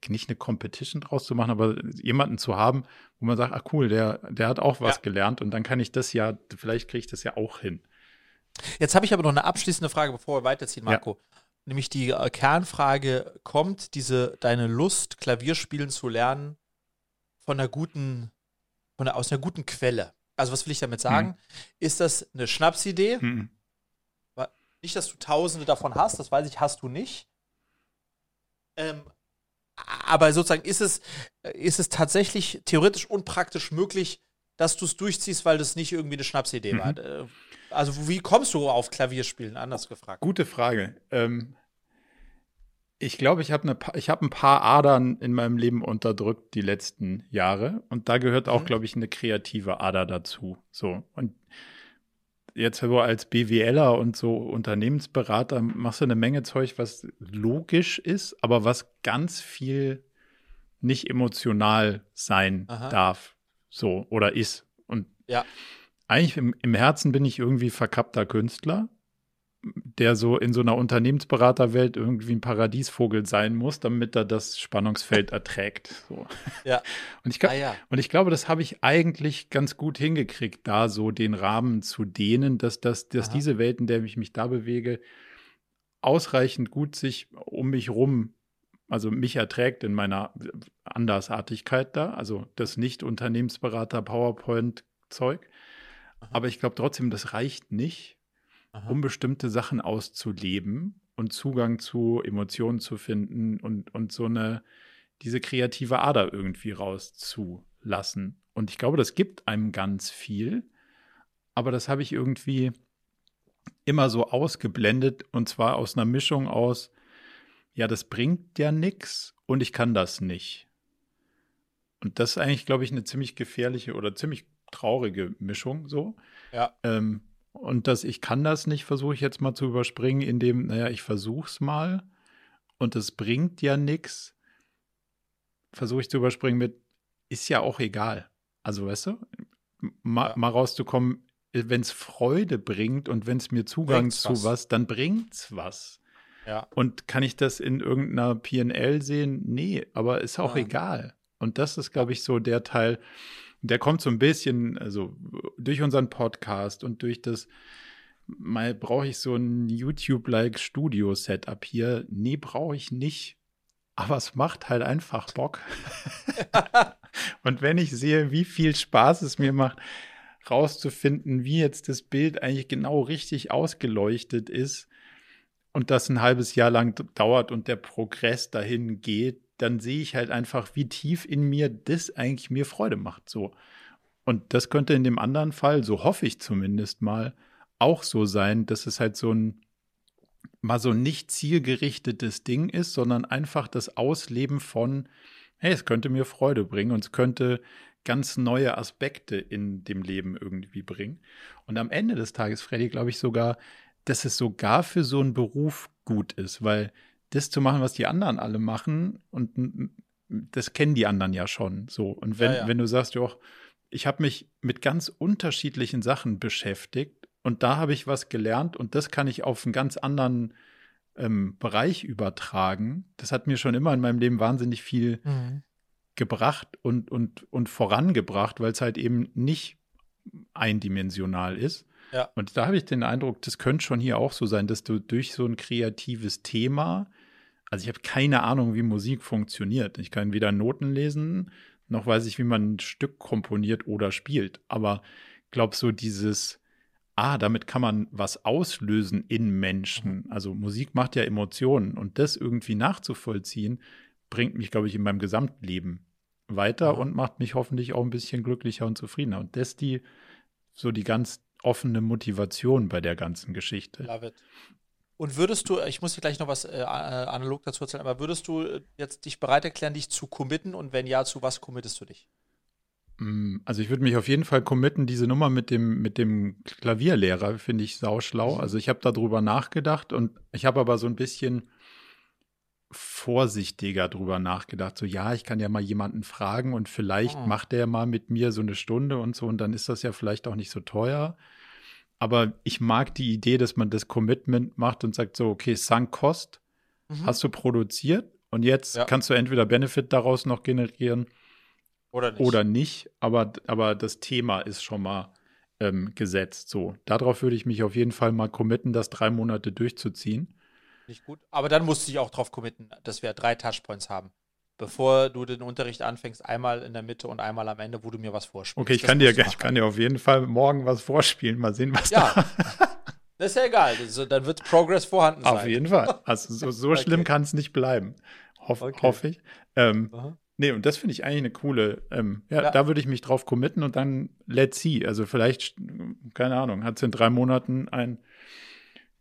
nicht eine Competition draus zu machen, aber jemanden zu haben, wo man sagt, ach cool, der, der hat auch was Ja. gelernt und dann kann ich das ja, vielleicht kriege ich das ja auch hin. Jetzt habe ich aber noch eine abschließende Frage, bevor wir weiterziehen, Ja. Marco. Nämlich die äh, Kernfrage: Kommt diese deine Lust, Klavierspielen zu lernen, von einer guten, von einer, aus einer guten Quelle? Also, was will ich damit sagen? Ist das eine Schnapsidee? Mhm. Nicht, dass du Tausende davon hast, das weiß ich, hast du nicht. Ähm, aber sozusagen ist es, äh, ist es tatsächlich theoretisch und praktisch möglich, dass du es durchziehst, weil das nicht irgendwie eine Schnapsidee Mhm. war. Äh, Also, wie kommst du auf Klavierspielen? Anders gefragt. Gute Frage. Ähm, ich glaube, ich habe hab ein paar Adern in meinem Leben unterdrückt die letzten Jahre. Und da gehört auch, Mhm. glaube ich, eine kreative Ader dazu. So. Und jetzt so als BWLer und so Unternehmensberater machst du eine Menge Zeug, was logisch ist, aber was ganz viel nicht emotional sein Aha. darf. So oder ist. Und Ja. eigentlich im, im Herzen bin ich irgendwie verkappter Künstler, der so in so einer Unternehmensberaterwelt irgendwie ein Paradiesvogel sein muss, damit er das Spannungsfeld erträgt. So. Ja. Und ich, glaub- Ah ja. und ich glaube, das habe ich eigentlich ganz gut hingekriegt, da so den Rahmen zu dehnen, dass, das, dass Aha. diese Welt, in der ich mich da bewege, ausreichend gut sich um mich rum, also mich erträgt in meiner Andersartigkeit da, also das Nicht-Unternehmensberater-PowerPoint-Zeug. Aber ich glaube trotzdem, das reicht nicht, Aha. um bestimmte Sachen auszuleben und Zugang zu Emotionen zu finden und, und so eine, diese kreative Ader irgendwie rauszulassen. Und ich glaube, das gibt einem ganz viel, aber das habe ich irgendwie immer so ausgeblendet und zwar aus einer Mischung aus, ja, das bringt ja nichts und ich kann das nicht. Und das ist eigentlich, glaube ich, eine ziemlich gefährliche oder ziemlich traurige Mischung so. Ja. Ähm, und das Ich kann das nicht, versuche ich jetzt mal zu überspringen, indem, naja, ich versuche es mal und es bringt ja nichts, versuche ich zu überspringen mit, ist ja auch egal. Also, weißt du, mal, mal rauszukommen, wenn es Freude bringt und wenn es mir Zugang bringt's zu was. was, dann bringt's was. Ja. Und kann ich das in irgendeiner PNL sehen? Nee, aber ist auch ja. egal. Und das ist, glaube ich, so der Teil, der kommt so ein bisschen, also durch unseren Podcast und durch das, mal brauche ich so ein YouTube-like Studio-Setup hier. Nee, brauche ich nicht. Aber es macht halt einfach Bock. und wenn ich sehe, wie viel Spaß es mir macht, rauszufinden, wie jetzt das Bild eigentlich genau richtig ausgeleuchtet ist und das ein halbes Jahr lang dauert und der Progress dahin geht, dann sehe ich halt einfach, wie tief in mir das eigentlich mir Freude macht. So. Und das könnte in dem anderen Fall, so hoffe ich zumindest mal, auch so sein, dass es halt so ein mal so nicht zielgerichtetes Ding ist, sondern einfach das Ausleben von, hey, es könnte mir Freude bringen und es könnte ganz neue Aspekte in dem Leben irgendwie bringen. Und am Ende des Tages, Freddy, glaube ich sogar, dass es sogar für so einen Beruf gut ist, weil das zu machen, was die anderen alle machen, und das kennen die anderen ja schon so. Und wenn, ja, ja. wenn du sagst, ja, ich habe mich mit ganz unterschiedlichen Sachen beschäftigt und da habe ich was gelernt und das kann ich auf einen ganz anderen ähm, Bereich übertragen. Das hat mir schon immer in meinem Leben wahnsinnig viel mhm. gebracht und, und, und vorangebracht, weil es halt eben nicht eindimensional ist. Ja. Und da habe ich den Eindruck, das könnte schon hier auch so sein, dass du durch so ein kreatives Thema, also ich habe keine Ahnung, wie Musik funktioniert. Ich kann weder Noten lesen, noch weiß ich, wie man ein Stück komponiert oder spielt. Aber glaube so dieses, ah, damit kann man was auslösen in Menschen. Also Musik macht ja Emotionen und das irgendwie nachzuvollziehen, bringt mich, glaube ich, in meinem Gesamtleben weiter mhm. und macht mich hoffentlich auch ein bisschen glücklicher und zufriedener. Und das die so die ganz offene Motivation bei der ganzen Geschichte. Love it. Und würdest du, ich muss dir gleich noch was äh, äh, analog dazu erzählen, aber würdest du äh, jetzt dich bereit erklären, dich zu committen und wenn ja, zu was committest du dich? Mm, also ich würde mich auf jeden Fall committen, diese Nummer mit dem, mit dem Klavierlehrer finde ich sauschlau. Mhm. Also ich habe darüber nachgedacht und ich habe aber so ein bisschen vorsichtiger drüber nachgedacht. So, ja, ich kann ja mal jemanden fragen und vielleicht oh. macht der mal mit mir so eine Stunde und so und dann ist das ja vielleicht auch nicht so teuer. Aber ich mag die Idee, dass man das Commitment macht und sagt so, okay, Sunk Cost mhm. hast du produziert und jetzt ja. kannst du entweder Benefit daraus noch generieren oder nicht. Oder nicht aber, aber das Thema ist schon mal ähm, gesetzt. So, darauf würde ich mich auf jeden Fall mal committen, das drei Monate durchzuziehen. Nicht gut. Aber dann musst du dich auch drauf committen, dass wir drei Touchpoints haben. Bevor du den Unterricht anfängst, einmal in der Mitte und einmal am Ende, wo du mir was vorspielst. Okay, ich kann, dir, ich kann dir auf jeden Fall morgen was vorspielen. Mal sehen, was ja. da. Das ist ja egal. Also, dann wird Progress vorhanden sein. Auf jeden Fall. Also so, so okay. schlimm kann es nicht bleiben. Hoff, okay. Hoffe ich. Ähm, nee, und das finde ich eigentlich eine coole, ähm, ja, ja, da würde ich mich drauf committen und dann let's see. Also vielleicht, keine Ahnung, hat es in drei Monaten ein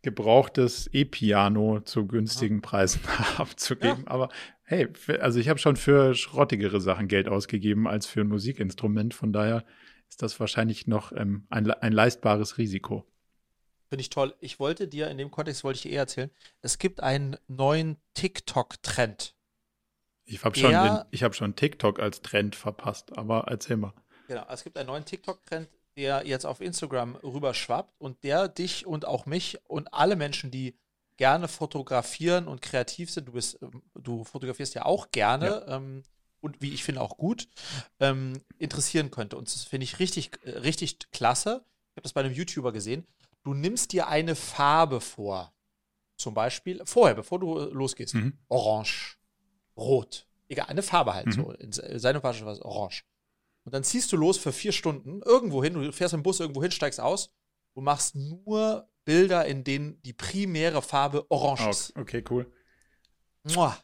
gebrauchtes E-Piano zu günstigen Preisen abzugeben. Ja. Aber hey, also ich habe schon für schrottigere Sachen Geld ausgegeben als für ein Musikinstrument. Von daher ist das wahrscheinlich noch ähm, ein, ein leistbares Risiko. Finde ich toll. Ich wollte dir in dem Kontext wollte ich dir eher erzählen, es gibt einen neuen TikTok-Trend. Ich habe schon, hab schon TikTok als Trend verpasst, aber erzähl mal. Genau, es gibt einen neuen TikTok-Trend, der jetzt auf Instagram rüberschwappt und der dich und auch mich und alle Menschen, die gerne fotografieren und kreativ sind, du bist, ähm, du fotografierst ja auch gerne ja. ähm, und wie ich finde auch gut, ähm, interessieren könnte. Und das finde ich richtig, äh, richtig klasse. Ich habe das bei einem YouTuber gesehen. Du nimmst dir eine Farbe vor. Zum Beispiel, vorher, bevor du äh, losgehst. Mhm. Orange, Rot. Egal, eine Farbe halt mhm. so. In seinem Fall was Orange. Und dann ziehst du los für vier Stunden irgendwo hin, du fährst im Bus irgendwo hin, steigst aus und machst nur Bilder, in denen die primäre Farbe orange ist. okay, cool. Mua.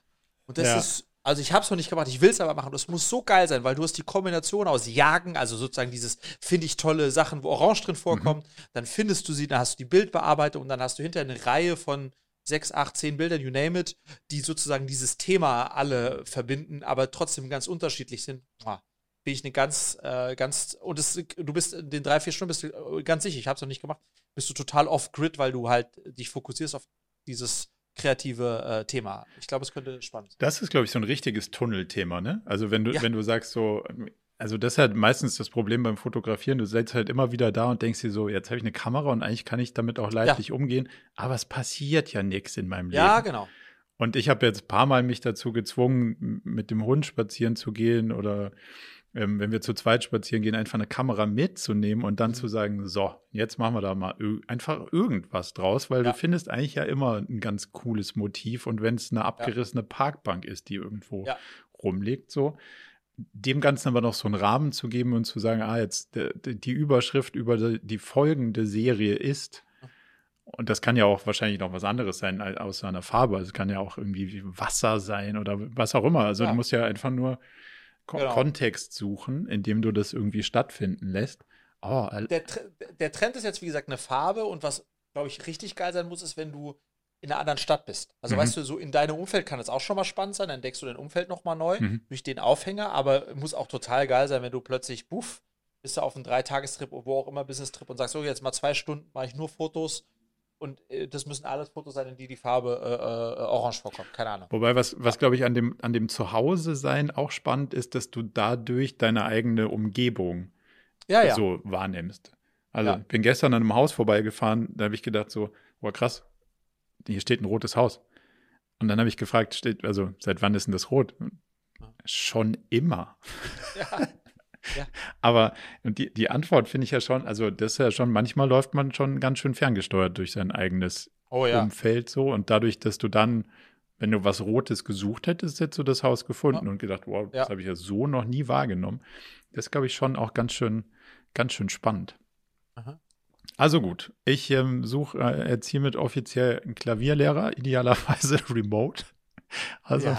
Und das Ja. ist, also ich habe es noch nicht gemacht, ich will es aber machen. Das muss so geil sein, weil du hast die Kombination aus Jagen, also sozusagen dieses, finde ich tolle Sachen, wo Orange drin vorkommt, dann findest du sie, dann hast du die Bildbearbeitung und dann hast du hinterher eine Reihe von sechs, acht, zehn Bildern, you name it, die sozusagen dieses Thema alle verbinden, aber trotzdem ganz unterschiedlich sind. Mua. Bin ich eine ganz, äh, ganz, und das, du bist in den drei, vier Stunden bist du äh, ganz sicher, ich habe es noch nicht gemacht, bist du total off-grid, weil du halt dich fokussierst auf dieses kreative äh, Thema. Ich glaube, es könnte spannend sein. Das ist, glaube ich, so ein richtiges Tunnelthema, ne? Also wenn du, Ja. wenn du sagst so, also das ist halt meistens das Problem beim Fotografieren, du sitzt halt immer wieder da und denkst dir so, jetzt habe ich eine Kamera und eigentlich kann ich damit auch leidlich umgehen, aber es passiert ja nichts in meinem Leben. Ja, genau. Und ich habe jetzt ein paar Mal mich dazu gezwungen, mit dem Hund spazieren zu gehen oder ähm, wenn wir zu zweit spazieren gehen, einfach eine Kamera mitzunehmen und dann Mhm. zu sagen, so, jetzt machen wir da mal einfach irgendwas draus, weil Ja. du findest eigentlich ja immer ein ganz cooles Motiv und wenn es eine abgerissene Parkbank ist, die irgendwo Ja. rumliegt, so dem Ganzen aber noch so einen Rahmen zu geben und zu sagen, ah, jetzt die Überschrift über die, folgende Serie ist. Und das kann ja auch wahrscheinlich noch was anderes sein als außer einer Farbe. Also Es kann ja auch irgendwie Wasser sein oder was auch immer. Also Ja. du musst ja einfach nur Ko Genau. Kontext suchen, in dem du das irgendwie stattfinden lässt. Oh, Der, der Trend ist jetzt, wie gesagt, eine Farbe und was, glaube ich, richtig geil sein muss, ist, wenn du in einer anderen Stadt bist. Also Mhm. weißt du, so in deinem Umfeld kann es auch schon mal spannend sein, dann entdeckst du dein Umfeld nochmal neu Mhm. durch den Aufhänger, aber muss auch total geil sein, wenn du plötzlich, buff, bist du auf einem Dreitagestrip, wo auch immer Business-Trip und sagst, so jetzt mal zwei Stunden mache ich nur Fotos und äh, das müssen alles Fotos sein, in die die Farbe äh, äh, orange vorkommt. Keine Ahnung. Wobei, was, was glaube ich an dem, an dem Zuhause-Sein auch spannend ist, dass du dadurch deine eigene Umgebung Ja, ja. so wahrnimmst. Also Ja. ich bin gestern an einem Haus vorbeigefahren, da habe ich gedacht so, boah krass, hier steht ein rotes Haus. Und dann habe ich gefragt, steht, also seit wann ist denn das rot? Schon immer. Ja. Aber die, die Antwort finde ich ja schon, also das ist ja schon, manchmal läuft man schon ganz schön ferngesteuert durch sein eigenes Oh ja. Umfeld so und dadurch, dass du dann, wenn du was Rotes gesucht hättest, hättest du das Haus gefunden Ja. und gedacht, wow, das habe ich ja so noch nie wahrgenommen. Das glaube ich schon auch ganz schön, ganz schön spannend. Aha. Also gut, ich ähm, suche äh, jetzt hiermit offiziell einen Klavierlehrer, idealerweise remote. Also Ja.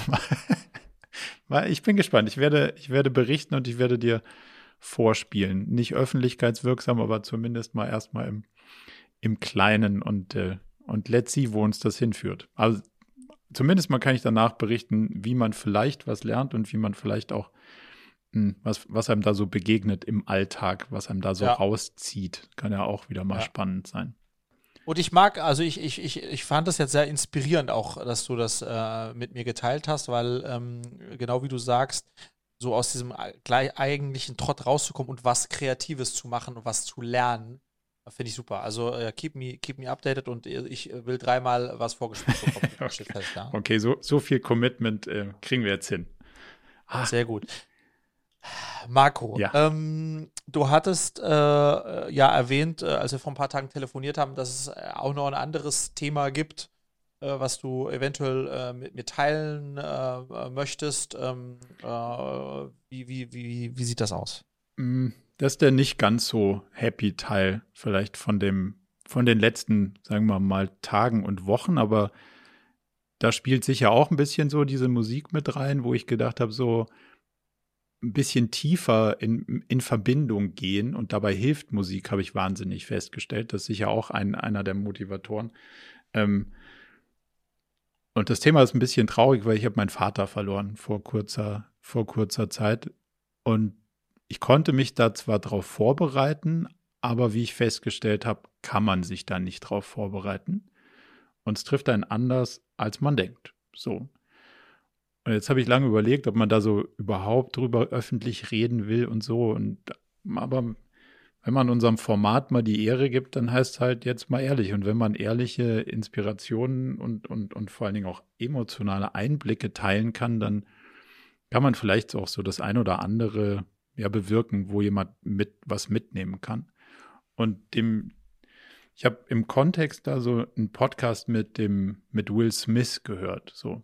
Ich bin gespannt. Ich werde, ich werde berichten und ich werde dir vorspielen. Nicht öffentlichkeitswirksam, aber zumindest mal erstmal im, im Kleinen und, äh, und let's see, wo uns das hinführt. Also zumindest mal kann ich danach berichten, wie man vielleicht was lernt und wie man vielleicht auch mh, was, was einem da so begegnet im Alltag, was einem da so Ja. rauszieht. Kann ja auch wieder mal Ja. spannend sein. Und ich mag, also ich, ich, ich, ich fand das jetzt sehr inspirierend auch, dass du das äh, mit mir geteilt hast, weil ähm, genau wie du sagst, so aus diesem gleich eigentlichen Trott rauszukommen und was Kreatives zu machen und was zu lernen, finde ich super. Also äh, keep, me, keep me updated und ich will dreimal was vorgespielt bekommen. Okay. Steht fest, ja. Okay, so, so viel Commitment äh, kriegen wir jetzt hin. Ah, Sehr gut. Marco, Ja. ähm, du hattest äh, ja erwähnt, äh, als wir vor ein paar Tagen telefoniert haben, dass es äh, auch noch ein anderes Thema gibt, äh, was du eventuell äh, mit mir teilen äh, äh, möchtest. Ähm, äh, wie, wie, wie, wie sieht das aus? Mm, Das ist der nicht ganz so happy Teil vielleicht von dem, von den letzten, sagen wir mal, Tagen und Wochen, aber da spielt sicher auch ein bisschen so diese Musik mit rein, wo ich gedacht habe, so ein bisschen tiefer in, in Verbindung gehen und dabei hilft Musik, habe ich wahnsinnig festgestellt. Das ist sicher auch ein, einer der Motivatoren. Ähm, und das Thema ist ein bisschen traurig, weil ich habe meinen Vater verloren vor kurzer, vor kurzer Zeit. Und ich konnte mich da zwar drauf vorbereiten, aber wie ich festgestellt habe, kann man sich da nicht drauf vorbereiten. Und es trifft einen anders, als man denkt. So. Und jetzt habe ich lange überlegt, ob man da so überhaupt drüber öffentlich reden will und so. Und aber wenn man unserem Format mal die Ehre gibt, dann heißt halt jetzt mal ehrlich. Und wenn man ehrliche Inspirationen und, und, und vor allen Dingen auch emotionale Einblicke teilen kann, dann kann man vielleicht auch so das ein oder andere ja bewirken, wo jemand mit was mitnehmen kann. Und dem, ich habe im Kontext da so einen Podcast mit dem, mit Will Smith gehört. So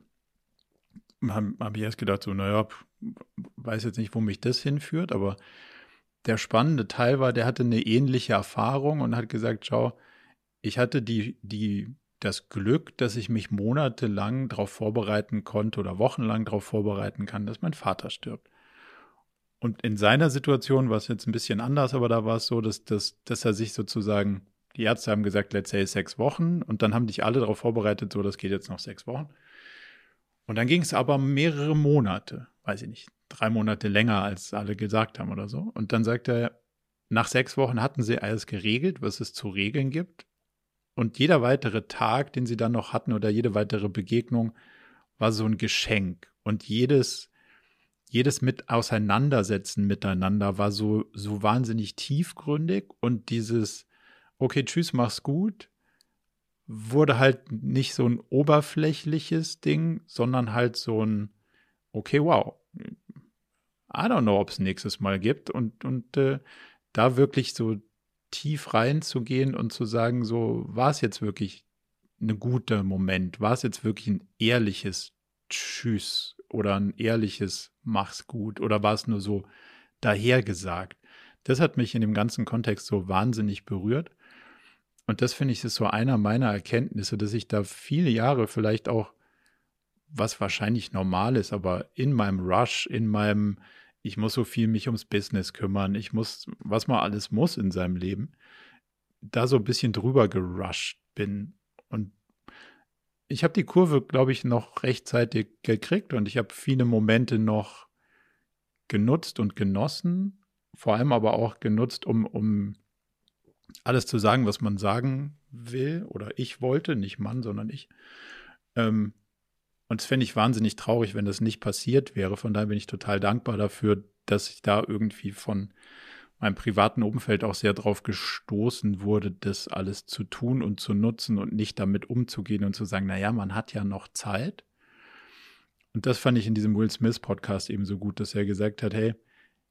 habe hab ich erst gedacht, so, naja, weiß jetzt nicht, wo mich das hinführt, aber der spannende Teil war, der hatte eine ähnliche Erfahrung und hat gesagt, schau, ich hatte die, die, das Glück, dass ich mich monatelang darauf vorbereiten konnte oder wochenlang darauf vorbereiten kann, dass mein Vater stirbt. Und in seiner Situation war es jetzt ein bisschen anders, aber da war es so, dass, dass, dass er sich sozusagen, die Ärzte haben gesagt, let's say sechs Wochen und dann haben dich alle darauf vorbereitet, so, das geht jetzt noch sechs Wochen. Und dann ging es aber mehrere Monate, weiß ich nicht, drei Monate länger, als alle gesagt haben oder so. Und dann sagt er, nach sechs Wochen hatten sie alles geregelt, was es zu regeln gibt. Und jeder weitere Tag, den sie dann noch hatten oder jede weitere Begegnung, war so ein Geschenk. Und jedes, jedes mit Auseinandersetzen miteinander war so, so wahnsinnig tiefgründig und dieses, okay, tschüss, mach's gut, wurde halt nicht so ein oberflächliches Ding, sondern halt so ein, okay, wow, I don't know, ob es nächstes Mal gibt und, und äh, da wirklich so tief reinzugehen und zu sagen, so war es jetzt wirklich ein guter Moment, war es jetzt wirklich ein ehrliches Tschüss oder ein ehrliches Mach's gut oder war es nur so dahergesagt. Das hat mich in dem ganzen Kontext so wahnsinnig berührt. Und das finde ich ist so einer meiner Erkenntnisse, dass ich da viele Jahre vielleicht auch, was wahrscheinlich normal ist, aber in meinem Rush, in meinem, ich muss so viel mich ums Business kümmern, ich muss, was man alles muss in seinem Leben, da so ein bisschen drüber gerusht bin. Und ich habe die Kurve, glaube ich, noch rechtzeitig gekriegt und ich habe viele Momente noch genutzt und genossen, vor allem aber auch genutzt, um, um alles zu sagen, was man sagen will oder ich wollte, nicht Mann, sondern ich. Ähm, und das fände ich wahnsinnig traurig, wenn das nicht passiert wäre. Von daher bin ich total dankbar dafür, dass ich da irgendwie von meinem privaten Umfeld auch sehr drauf gestoßen wurde, das alles zu tun und zu nutzen und nicht damit umzugehen und zu sagen, naja, man hat ja noch Zeit. Und das fand ich in diesem Will Smith Podcast eben so gut, dass er gesagt hat, hey,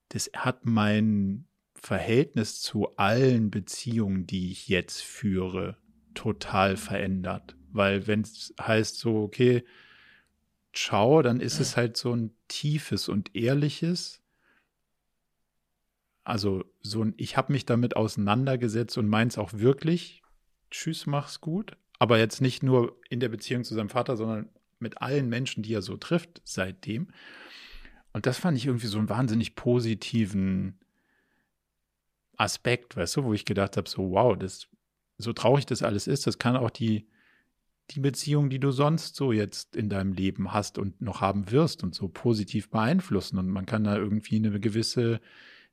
das hat mein Verhältnis zu allen Beziehungen, die ich jetzt führe, total verändert. Weil wenn es heißt so, okay, ciao, dann ist es halt so ein tiefes und ehrliches, also so ein, ich habe mich damit auseinandergesetzt und meins auch wirklich. Tschüss, mach's gut. Aber jetzt nicht nur in der Beziehung zu seinem Vater, sondern mit allen Menschen, die er so trifft seitdem. Und das fand ich irgendwie so einen wahnsinnig positiven Aspekt, weißt du, wo ich gedacht habe, so wow, das, so traurig das alles ist, das kann auch die, die Beziehung, die du sonst so jetzt in deinem Leben hast und noch haben wirst und so positiv beeinflussen. Und man kann da irgendwie eine gewisse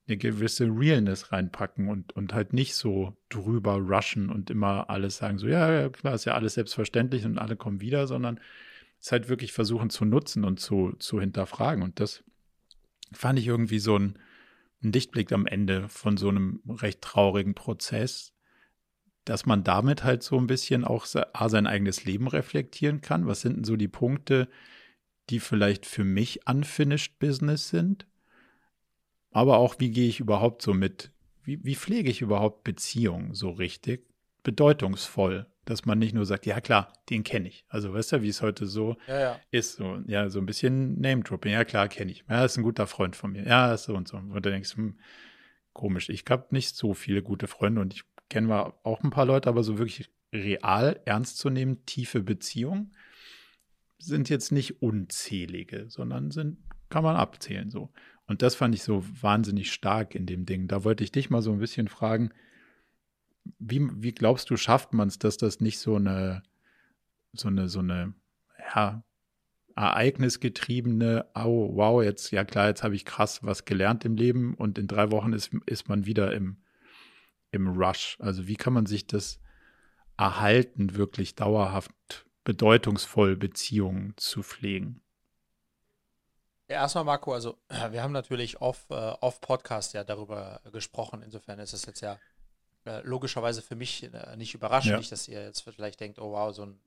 eine gewisse Realness reinpacken und, und halt nicht so drüber rushen und immer alles sagen, so, ja, klar, ist ja alles selbstverständlich und alle kommen wieder, sondern es halt wirklich versuchen zu nutzen und zu, zu hinterfragen. Und das fand ich irgendwie so ein, ein Lichtblick am Ende von so einem recht traurigen Prozess, dass man damit halt so ein bisschen auch sein eigenes Leben reflektieren kann. Was sind denn so die Punkte, die vielleicht für mich unfinished Business sind? aber auch, wie gehe ich überhaupt so mit, wie, wie pflege ich überhaupt Beziehungen so richtig bedeutungsvoll, dass man nicht nur sagt, ja klar, den kenne ich. Also weißt du, wie es heute so ja, ja. ist, so, ja, so ein bisschen Name-Dropping, ja klar, kenne ich. Ja, ist ein guter Freund von mir. Ja, ist so und so. Und du denkst, hm, komisch, ich habe nicht so viele gute Freunde und ich kenne auch ein paar Leute, aber so wirklich real, ernst zu nehmen, tiefe Beziehungen sind jetzt nicht unzählige, sondern sind, kann man abzählen so. Und das fand ich so wahnsinnig stark in dem Ding. Da wollte ich dich mal so ein bisschen fragen, wie, wie glaubst du, schafft man es, dass das nicht so eine, so eine, so eine, ja, ereignisgetriebene, oh, wow, jetzt, ja klar, jetzt habe ich krass was gelernt im Leben und in drei Wochen ist, ist man wieder im, im Rush. Also wie kann man sich das erhalten, wirklich dauerhaft bedeutungsvoll Beziehungen zu pflegen? Erstmal, Marco, also wir haben natürlich off, äh, off Podcast ja darüber gesprochen. Insofern ist es jetzt ja logischerweise für mich äh, nicht überraschend, ja. nicht, dass ihr jetzt vielleicht denkt, oh wow, so ein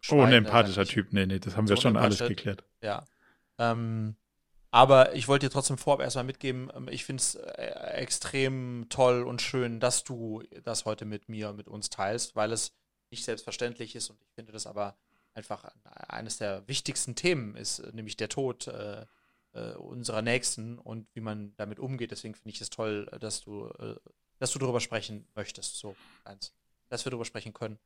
Schwein, Oh, ein empathischer Typ. Nee, nee, das haben so wir schon alles geklärt. Ja. Ähm, aber ich wollte dir trotzdem vorab erstmal mitgeben, ähm, ich finde es äh, extrem toll und schön, dass du das heute mit mir, mit uns teilst, weil es nicht selbstverständlich ist und ich finde das aber einfach eines der wichtigsten Themen ist, nämlich der Tod äh, äh, unserer Nächsten und wie man damit umgeht. Deswegen finde ich es toll, dass du, äh, dass du darüber sprechen möchtest. So eins. dass wir darüber sprechen können.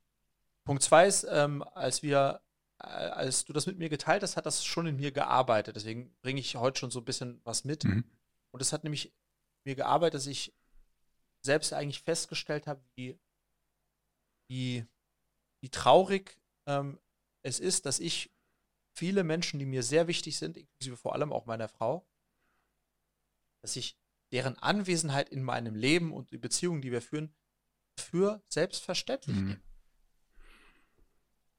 Punkt zwei ist, ähm, als wir, äh, als du das mit mir geteilt hast, hat das schon in mir gearbeitet. Deswegen bringe ich heute schon so ein bisschen was mit. Mhm. Und es hat nämlich mir gearbeitet, dass ich selbst eigentlich festgestellt habe, wie, wie, wie traurig ähm, es ist, dass ich viele Menschen, die mir sehr wichtig sind, inklusive vor allem auch meiner Frau, dass ich deren Anwesenheit in meinem Leben und die Beziehungen, die wir führen, für selbstverständlich mhm. nehme.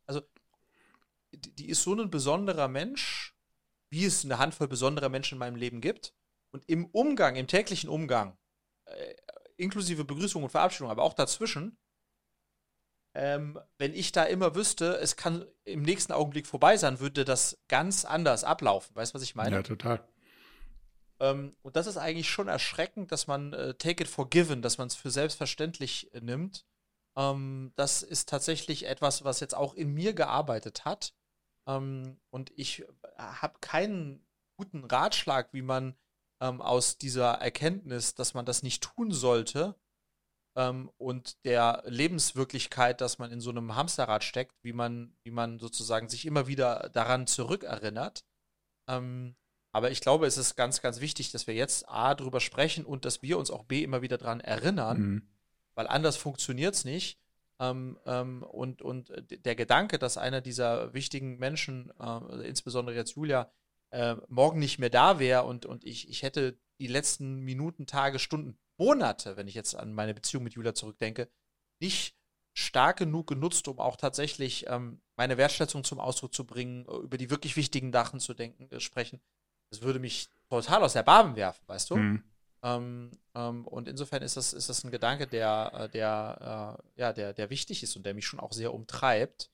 Also, die, die ist so ein besonderer Mensch, wie es eine Handvoll besonderer Menschen in meinem Leben gibt. Und im Umgang, im täglichen Umgang, äh, inklusive Begrüßung und Verabschiedung, aber auch dazwischen, ähm, wenn ich da immer wüsste, es kann im nächsten Augenblick vorbei sein, würde das ganz anders ablaufen. Weißt du, was ich meine? Ja, total. Ähm, und das ist eigentlich schon erschreckend, dass man äh, take it for given, dass man es für selbstverständlich äh, nimmt. Ähm, das ist tatsächlich etwas, was jetzt auch in mir gearbeitet hat. Ähm, und ich äh, habe keinen guten Ratschlag, wie man ähm, aus dieser Erkenntnis, dass man das nicht tun sollte, ähm, und der Lebenswirklichkeit, dass man in so einem Hamsterrad steckt, wie man, wie man sozusagen sich immer wieder daran zurückerinnert. Ähm, aber ich glaube, es ist ganz, ganz wichtig, dass wir jetzt A drüber sprechen und dass wir uns auch B immer wieder daran erinnern, mhm. weil anders funktioniert es nicht. Ähm, ähm, und, und der Gedanke, dass einer dieser wichtigen Menschen, äh, insbesondere jetzt Julia, äh, morgen nicht mehr da wäre und, und ich, ich hätte die letzten Minuten, Tage, Stunden Monate, wenn ich jetzt an meine Beziehung mit Julia zurückdenke, nicht stark genug genutzt, um auch tatsächlich ähm, meine Wertschätzung zum Ausdruck zu bringen, äh, über die wirklich wichtigen Sachen zu denken, äh, sprechen. Das würde mich total aus der Bahn werfen, weißt du? Mhm. Ähm, ähm, und insofern ist das, ist das ein Gedanke, der, äh, der, äh, ja, der, der wichtig ist und der mich schon auch sehr umtreibt.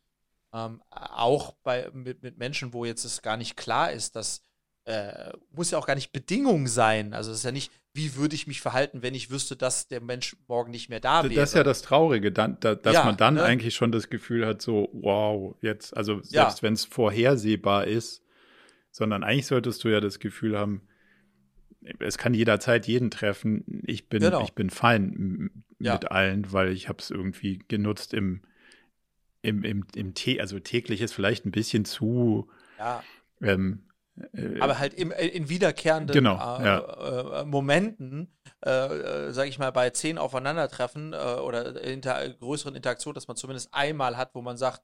Ähm, auch bei, mit, mit Menschen, wo jetzt es gar nicht klar ist, dass äh, muss ja auch gar nicht Bedingung sein. Also es ist ja nicht, wie würde ich mich verhalten, wenn ich wüsste, dass der Mensch morgen nicht mehr da wäre. Das ist ja das Traurige, dann, da, dass ja, man dann ne? eigentlich schon das Gefühl hat, so, wow, jetzt, also selbst ja. wenn es vorhersehbar ist, sondern eigentlich solltest du ja das Gefühl haben, es kann jederzeit jeden treffen. Ich bin, genau. ich bin fein ja. mit allen, weil ich habe es irgendwie genutzt im, im, im, im also täglich ist vielleicht ein bisschen zu ja. ähm, äh, aber halt im, äh, in wiederkehrenden genau, äh, ja. äh, Momenten, äh, sage ich mal, bei zehn Aufeinandertreffen oder inter größeren Interaktionen, dass man zumindest einmal hat, wo man sagt,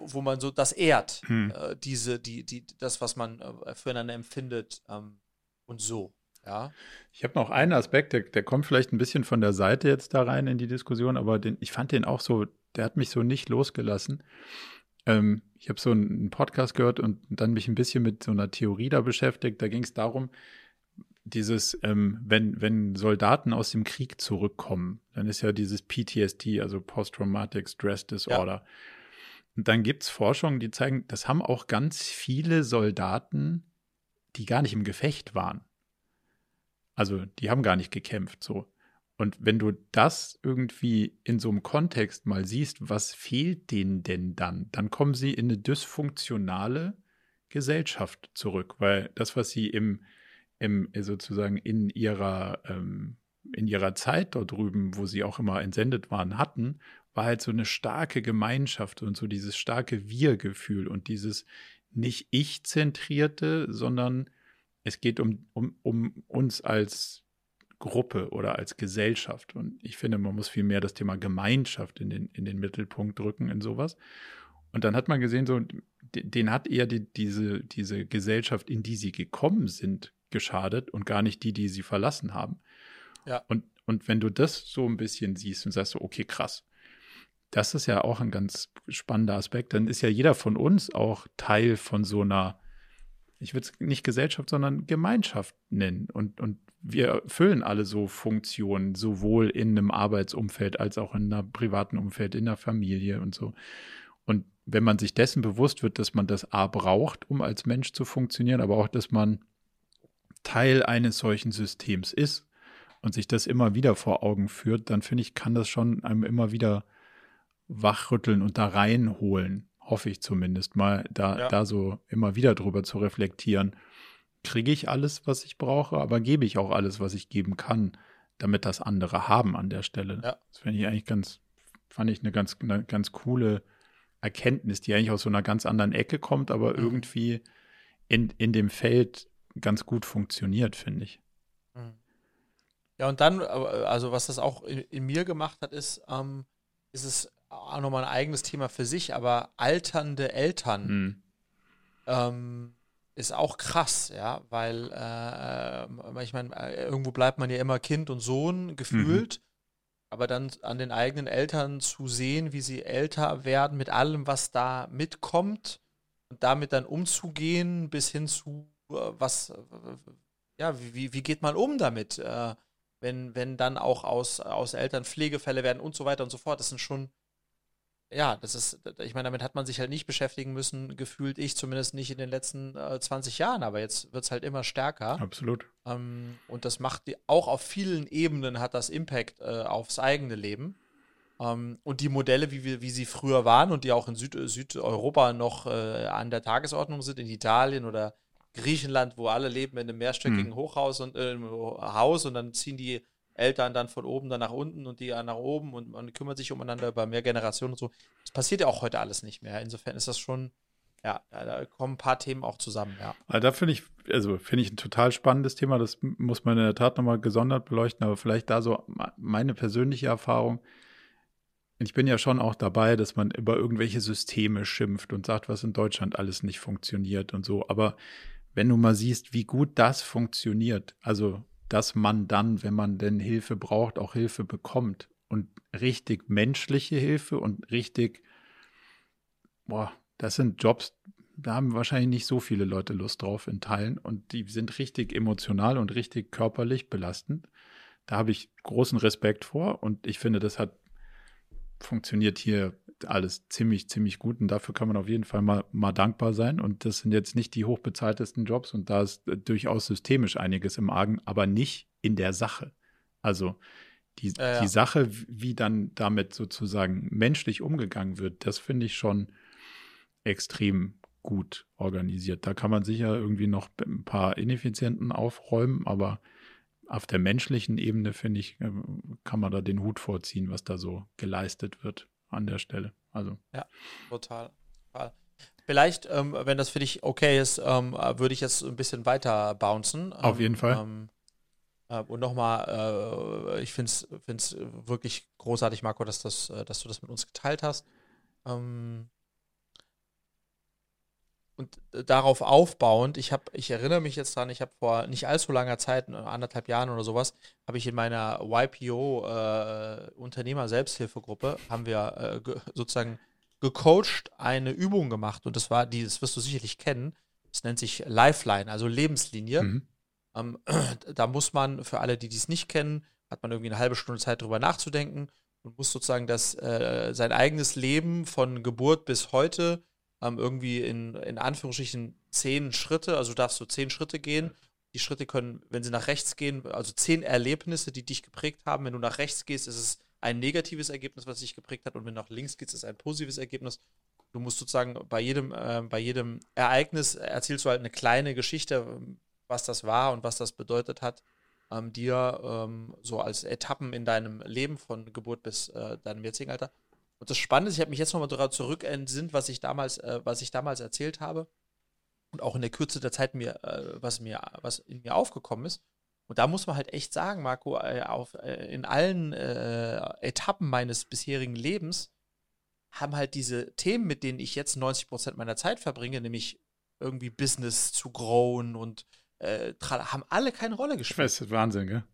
wo man so das ehrt, hm. diese, die, die, das, was man füreinander empfindet ähm, und so. Ja. Ich habe noch einen Aspekt, der, der, kommt vielleicht ein bisschen von der Seite jetzt da rein in die Diskussion, aber den, ich fand den auch so, der hat mich so nicht losgelassen. Ähm, ich habe so einen Podcast gehört und dann mich ein bisschen mit so einer Theorie da beschäftigt. Da ging es darum, dieses, ähm, wenn, wenn Soldaten aus dem Krieg zurückkommen, dann ist ja dieses PTSD, also Post-Traumatic Stress Disorder. Ja. Und dann gibt es Forschungen, die zeigen, das haben auch ganz viele Soldaten, die gar nicht im Gefecht waren. Also die haben gar nicht gekämpft so. Und wenn du das irgendwie in so einem Kontext mal siehst, was fehlt denen denn dann? Dann kommen sie in eine dysfunktionale Gesellschaft zurück, weil das, was sie im, im sozusagen in ihrer, ähm, in ihrer Zeit dort drüben, wo sie auch immer entsendet waren, hatten, war halt so eine starke Gemeinschaft und so dieses starke Wir-Gefühl und dieses nicht ich-zentrierte, sondern es geht um, um, um uns als Gruppe oder als Gesellschaft. Und ich finde, man muss viel mehr das Thema Gemeinschaft in den, in den Mittelpunkt drücken in sowas. Und dann hat man gesehen, so, den hat eher die, diese, diese Gesellschaft, in die sie gekommen sind, geschadet und gar nicht die, die sie verlassen haben. Ja. Und, und wenn du das so ein bisschen siehst und sagst so, okay, krass, das ist ja auch ein ganz spannender Aspekt, dann ist ja jeder von uns auch Teil von so einer, ich würde es nicht Gesellschaft, sondern Gemeinschaft nennen. Und, und wir erfüllen alle so Funktionen, sowohl in einem Arbeitsumfeld als auch in einem privaten Umfeld, in der Familie und so. Und wenn man sich dessen bewusst wird, dass man das A braucht, um als Mensch zu funktionieren, aber auch, dass man Teil eines solchen Systems ist und sich das immer wieder vor Augen führt, dann finde ich, kann das schon einem immer wieder wachrütteln und da reinholen, hoffe ich zumindest mal, da, ja. da so immer wieder drüber zu reflektieren kriege ich alles, was ich brauche, aber gebe ich auch alles, was ich geben kann, damit das andere haben an der Stelle. Ja. Das finde ich eigentlich ganz, fand ich eine ganz, eine ganz coole Erkenntnis, die eigentlich aus so einer ganz anderen Ecke kommt, aber mhm. irgendwie in, in dem Feld ganz gut funktioniert, finde ich. Mhm. Ja, und dann, also was das auch in, in mir gemacht hat, ist, ähm, ist es auch nochmal ein eigenes Thema für sich, aber alternde Eltern mhm. ähm, ist auch krass, ja, weil äh, ich meine, äh, irgendwo bleibt man ja immer Kind und Sohn gefühlt, mhm. aber dann an den eigenen Eltern zu sehen, wie sie älter werden mit allem, was da mitkommt und damit dann umzugehen bis hin zu äh, was, ja, wie, wie geht man um damit? Äh, wenn, wenn dann auch aus, aus Eltern Pflegefälle werden und so weiter und so fort. Das sind schon, ja, das ist, ich meine, damit hat man sich halt nicht beschäftigen müssen, gefühlt ich zumindest nicht in den letzten äh, 20 Jahren, aber jetzt wird es halt immer stärker. Absolut. Ähm, und das macht die, auch auf vielen Ebenen hat das Impact äh, aufs eigene Leben. Ähm, und die Modelle, wie, wir, wie sie früher waren und die auch in Süd, Südeuropa noch äh, an der Tagesordnung sind, in Italien oder Griechenland, wo alle leben in einem mehrstöckigen hm. Hochhaus und äh, Haus und dann ziehen die Eltern dann von oben dann nach unten und die nach oben und man kümmert sich umeinander über mehr Generationen und so. Das passiert ja auch heute alles nicht mehr. Insofern ist das schon, ja, da kommen ein paar Themen auch zusammen, ja. Also da finde ich, also finde ich ein total spannendes Thema. Das muss man in der Tat nochmal gesondert beleuchten, aber vielleicht da so meine persönliche Erfahrung. Ich bin ja schon auch dabei, dass man über irgendwelche Systeme schimpft und sagt, was in Deutschland alles nicht funktioniert und so. Aber wenn du mal siehst, wie gut das funktioniert, also dass man dann, wenn man denn Hilfe braucht, auch Hilfe bekommt. Und richtig menschliche Hilfe und richtig, boah, das sind Jobs, da haben wahrscheinlich nicht so viele Leute Lust drauf in Teilen. Und die sind richtig emotional und richtig körperlich belastend. Da habe ich großen Respekt vor. Und ich finde, das hat funktioniert hier alles ziemlich, ziemlich gut und dafür kann man auf jeden Fall mal, mal dankbar sein. Und das sind jetzt nicht die hochbezahltesten Jobs und da ist durchaus systemisch einiges im Argen, aber nicht in der Sache. Also die, ja, ja. die Sache, wie dann damit sozusagen menschlich umgegangen wird, das finde ich schon extrem gut organisiert. Da kann man sicher irgendwie noch ein paar Ineffizienten aufräumen, aber auf der menschlichen Ebene, finde ich, äh, kann man da den Hut vorziehen, was da so geleistet wird an der Stelle. Also. Ja, total. total. Vielleicht, ähm, wenn das für dich okay ist, ähm, würde ich jetzt ein bisschen weiter bouncen. Auf jeden Fall. Ähm, äh, und nochmal, äh, ich finde es wirklich großartig, Marco, dass, das, äh, dass du das mit uns geteilt hast. Ähm, und äh, darauf aufbauend, ich habe, ich erinnere mich jetzt dran, ich habe vor nicht allzu langer Zeit, anderthalb Jahren oder sowas, habe ich in meiner YPO äh, Unternehmer Selbsthilfegruppe, haben wir äh, ge sozusagen gecoacht eine Übung gemacht und das war die, das wirst du sicherlich kennen, das nennt sich Lifeline, also Lebenslinie. Mhm. Ähm, da muss man, für alle, die dies nicht kennen, hat man irgendwie eine halbe Stunde Zeit drüber nachzudenken und muss sozusagen das, äh, sein eigenes Leben von Geburt bis heute ähm, irgendwie in, in Anführungsstrichen zehn Schritte, also darfst du zehn Schritte gehen. Die Schritte können, wenn sie nach rechts gehen, also zehn Erlebnisse, die dich geprägt haben. Wenn du nach rechts gehst, ist es ein negatives Ergebnis, was dich geprägt hat. Und wenn du nach links gehst, ist es ein positives Ergebnis. Du musst sozusagen bei jedem, äh, bei jedem Ereignis erzählst du halt eine kleine Geschichte, was das war und was das bedeutet hat, ähm, dir ähm, so als Etappen in deinem Leben von Geburt bis äh, deinem jetzigen Alter. Und das Spannende ist, ich habe mich jetzt nochmal daran zurückentsinnt, was ich damals, äh, was ich damals erzählt habe. Und auch in der Kürze der Zeit mir, äh, was mir, was in mir aufgekommen ist. Und da muss man halt echt sagen, Marco, äh, auf, äh, in allen äh, Etappen meines bisherigen Lebens haben halt diese Themen, mit denen ich jetzt 90 Prozent meiner Zeit verbringe, nämlich irgendwie Business zu growen und äh, haben alle keine Rolle gespielt. Das ist Wahnsinn, gell?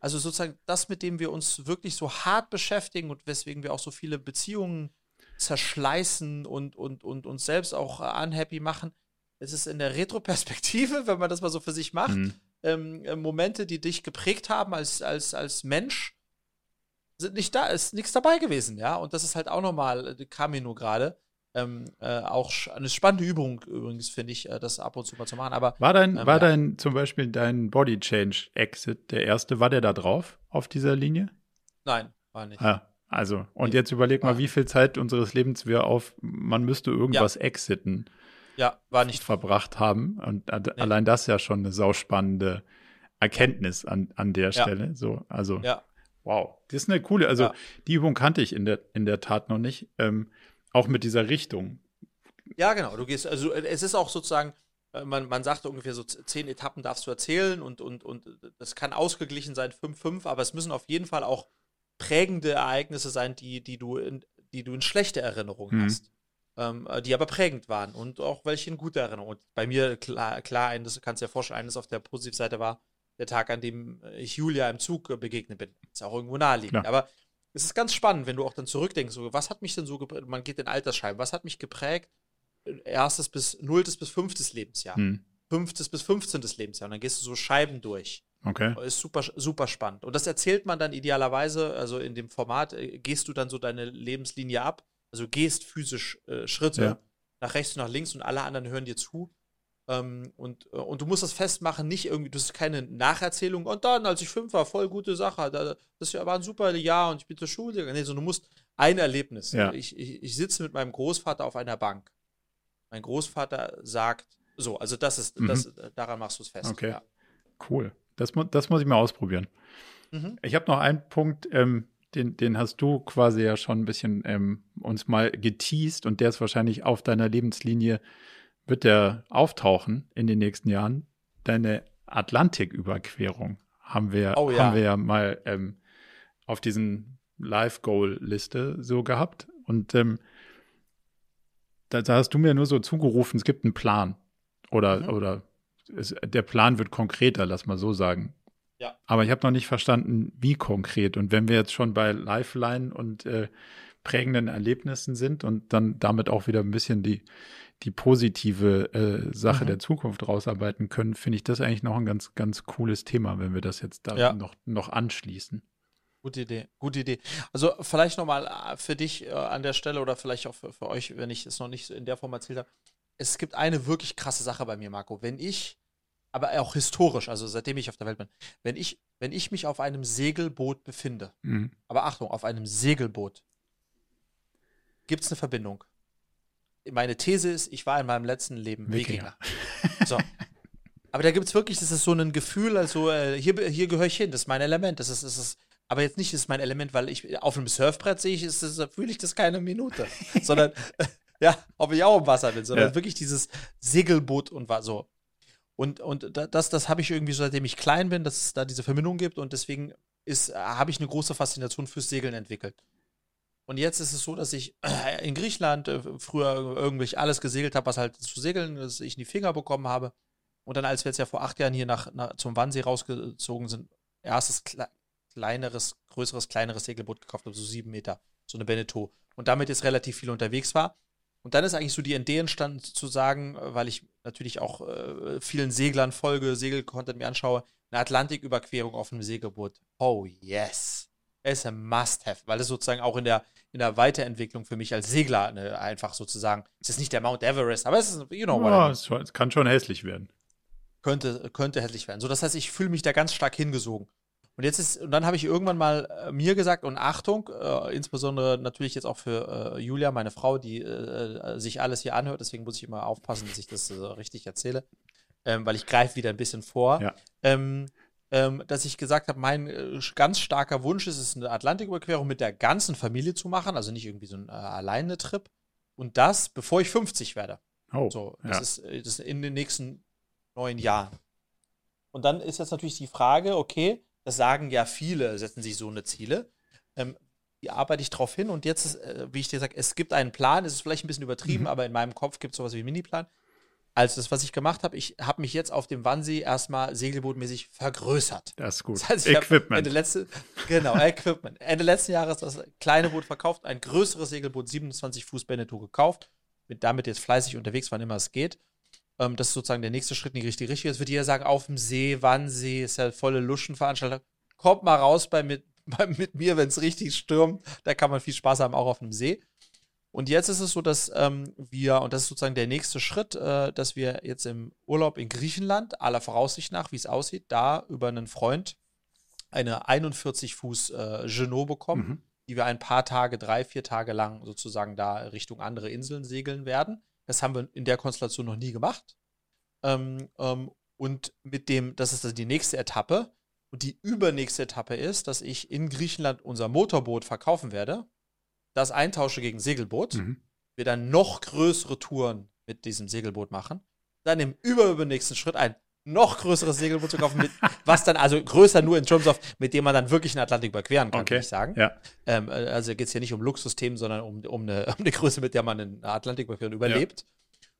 Also sozusagen das, mit dem wir uns wirklich so hart beschäftigen und weswegen wir auch so viele Beziehungen zerschleißen und, und, und uns selbst auch unhappy machen. Es ist in der Retroperspektive, wenn man das mal so für sich macht, mhm. ähm, äh, Momente, die dich geprägt haben als, als, als Mensch, sind nicht da, ist nichts dabei gewesen, ja. Und das ist halt auch nochmal, äh, kam mir nur gerade, ähm, äh, auch eine spannende Übung übrigens, finde ich, äh, das ab und zu mal zu machen. Aber, war dein, ähm, war dein zum Beispiel dein Body Change Exit, der erste, war der da drauf auf dieser Linie? Nein, war nicht. Ah, also, und nee, jetzt überleg mal, wie viel Zeit unseres Lebens wir auf, man müsste irgendwas ja. exiten. Ja, war nicht. Verbracht haben. Und nee. allein das ja schon eine sauspannende Erkenntnis an, an der Stelle. Ja. So, also, ja. wow. Das ist eine coole, also die Übung kannte ich in der, in der Tat noch nicht. Ähm, auch mit dieser Richtung. Ja, genau. Du gehst, also äh, es ist auch sozusagen, äh, man, man sagt ungefähr so zehn Etappen darfst du erzählen und, und, und das kann ausgeglichen sein, 5-5, aber es müssen auf jeden Fall auch prägende Ereignisse sein, die, die, du, in, die du in schlechte Erinnerungen mhm. hast. Ähm, äh, die aber prägend waren und auch welche in gute Erinnerungen. Und bei mir, klar, klar ein, das kannst du dir vorstellen, eines auf der Positivseite war der Tag, an dem ich Julia im Zug begegnet bin. Ist auch irgendwo naheliegend. Ja. Aber es ist ganz spannend, wenn du auch dann zurückdenkst, so, was hat mich denn so geprägt, man geht in Altersscheiben, was hat mich geprägt, erstes bis nulltes bis fünftes Lebensjahr, hm. fünftes bis fünfzehntes Lebensjahr und dann gehst du so Scheiben durch. Okay. Ist super, super spannend. Und das erzählt man dann idealerweise, also in dem Format, äh, gehst du dann so deine Lebenslinie ab, also gehst physisch äh, Schritte ja. nach rechts und nach links und alle anderen hören dir zu ähm, und, äh, und du musst das festmachen, nicht irgendwie, das ist keine Nacherzählung. Und dann, als ich fünf war, voll gute Sache. Das war ein super Jahr und ich bin zur Schule. Nee, so, du musst ein Erlebnis. Ja. Ich, ich, ich sitze mit meinem Großvater auf einer Bank. Mein Großvater sagt, so, also das ist, mhm. das, daran machst du es fest. Okay. Ja. Cool. Das, das muss ich mal ausprobieren. Mhm. Ich habe noch einen Punkt, ähm, den, den hast du quasi ja schon ein bisschen ähm, uns mal geteased und der ist wahrscheinlich auf deiner Lebenslinie wird der auftauchen in den nächsten Jahren. Deine Atlantiküberquerung haben wir, oh, ja. haben wir ja mal ähm, auf diesen Live-Goal-Liste so gehabt. Und ähm, da, da, hast du mir nur so zugerufen, es gibt einen Plan. Oder, mhm. oder es, der Plan wird konkreter, lass mal so sagen. Ja. Aber ich habe noch nicht verstanden, wie konkret. Und wenn wir jetzt schon bei Lifeline und äh, prägenden Erlebnissen sind und dann damit auch wieder ein bisschen die, die positive äh, Sache mhm. der Zukunft rausarbeiten können, finde ich das eigentlich noch ein ganz, ganz cooles Thema, wenn wir das jetzt da ja. noch, noch anschließen. Gute Idee, gute Idee. Also vielleicht nochmal äh, für dich äh, an der Stelle oder vielleicht auch für, für euch, wenn ich es noch nicht in der Form erzählt habe. Es gibt eine wirklich krasse Sache bei mir, Marco. Wenn ich, aber auch historisch, also seitdem ich auf der Welt bin, wenn ich, wenn ich mich auf einem Segelboot befinde, mhm. aber Achtung, auf einem Segelboot, gibt es eine Verbindung meine These ist, ich war in meinem letzten Leben Wikinger. Wikinger. So. Aber da gibt es wirklich, das ist so ein Gefühl, also äh, hier, hier gehöre ich hin, das ist mein Element. Das ist, das ist, aber jetzt nicht, das ist mein Element, weil ich auf einem Surfbrett sehe ich, ist, das, fühle ich das keine Minute. sondern, ja, ob ich auch im Wasser bin, sondern ja. wirklich dieses Segelboot und war so. Und, und das, das habe ich irgendwie so, seitdem ich klein bin, dass es da diese Verbindung gibt und deswegen habe ich eine große Faszination fürs Segeln entwickelt. Und jetzt ist es so, dass ich in Griechenland äh, früher irgendwie alles gesegelt habe, was halt zu segeln, dass ich in die Finger bekommen habe. Und dann, als wir jetzt ja vor acht Jahren hier nach, nach zum Wannsee rausgezogen sind, erstes kle kleineres, größeres, kleineres Segelboot gekauft habe, so sieben Meter, so eine Beneteau. Und damit jetzt relativ viel unterwegs war. Und dann ist eigentlich so die Idee entstanden, zu sagen, weil ich natürlich auch äh, vielen Seglern folge, Segelcontent mir anschaue, eine Atlantiküberquerung auf einem Segelboot. Oh yes ist ein Must-Have, weil es sozusagen auch in der, in der Weiterentwicklung für mich als Segler ne, einfach sozusagen, es ist nicht der Mount Everest, aber es ist, you know what ja, es, es kann schon hässlich werden. Könnte, könnte hässlich werden. So, das heißt, ich fühle mich da ganz stark hingesogen. Und jetzt ist, und dann habe ich irgendwann mal äh, mir gesagt, und Achtung, äh, insbesondere natürlich jetzt auch für äh, Julia, meine Frau, die äh, sich alles hier anhört, deswegen muss ich immer aufpassen, dass ich das richtig erzähle, ähm, weil ich greife wieder ein bisschen vor. Ja. Ähm, ähm, dass ich gesagt habe, mein äh, ganz starker Wunsch ist es, eine Atlantiküberquerung mit der ganzen Familie zu machen, also nicht irgendwie so ein äh, alleine Trip. Und das, bevor ich 50 werde. Oh, so, das, ja. ist, äh, das ist in den nächsten neun Jahren. Und dann ist jetzt natürlich die Frage, okay, das sagen ja viele, setzen sich so eine Ziele. Ähm, wie arbeite ich darauf hin? Und jetzt ist, äh, wie ich dir sage, es gibt einen Plan, es ist vielleicht ein bisschen übertrieben, mhm. aber in meinem Kopf gibt es sowas wie einen Miniplan. Also das, was ich gemacht habe, ich habe mich jetzt auf dem Wannsee erstmal segelbootmäßig vergrößert. Das ist gut. Das heißt, Equipment. Ende letzte, genau, Equipment. Ende letzten Jahres das kleine Boot verkauft, ein größeres Segelboot, 27 Fuß Beneteau gekauft. Bin damit jetzt fleißig unterwegs, wann immer es geht. Ähm, das ist sozusagen der nächste Schritt in die richtige Richtung. Jetzt wird jeder sagen, auf dem See, Wannsee, ist ja volle Luschenveranstaltung. Kommt mal raus bei mit, bei, mit mir, wenn es richtig stürmt. Da kann man viel Spaß haben, auch auf dem See. Und jetzt ist es so, dass ähm, wir, und das ist sozusagen der nächste Schritt, äh, dass wir jetzt im Urlaub in Griechenland, aller Voraussicht nach, wie es aussieht, da über einen Freund eine 41 Fuß äh, Genot bekommen, mhm. die wir ein paar Tage, drei, vier Tage lang sozusagen da Richtung andere Inseln segeln werden. Das haben wir in der Konstellation noch nie gemacht. Ähm, ähm, und mit dem, das ist also die nächste Etappe, Und die übernächste Etappe ist, dass ich in Griechenland unser Motorboot verkaufen werde, das eintausche gegen Segelboot, Mhm. wir dann noch größere Touren mit diesem Segelboot machen, dann im überübernächsten Schritt ein noch größeres Segelboot zu kaufen, mit, was dann also größer nur in terms of, mit dem man dann wirklich den Atlantik überqueren kann, Okay. würde ich sagen. Ja. Ähm, äh, also geht es hier nicht um Luxusthemen, sondern um, um, eine, um eine Größe, mit der man den Atlantik überqueren überlebt.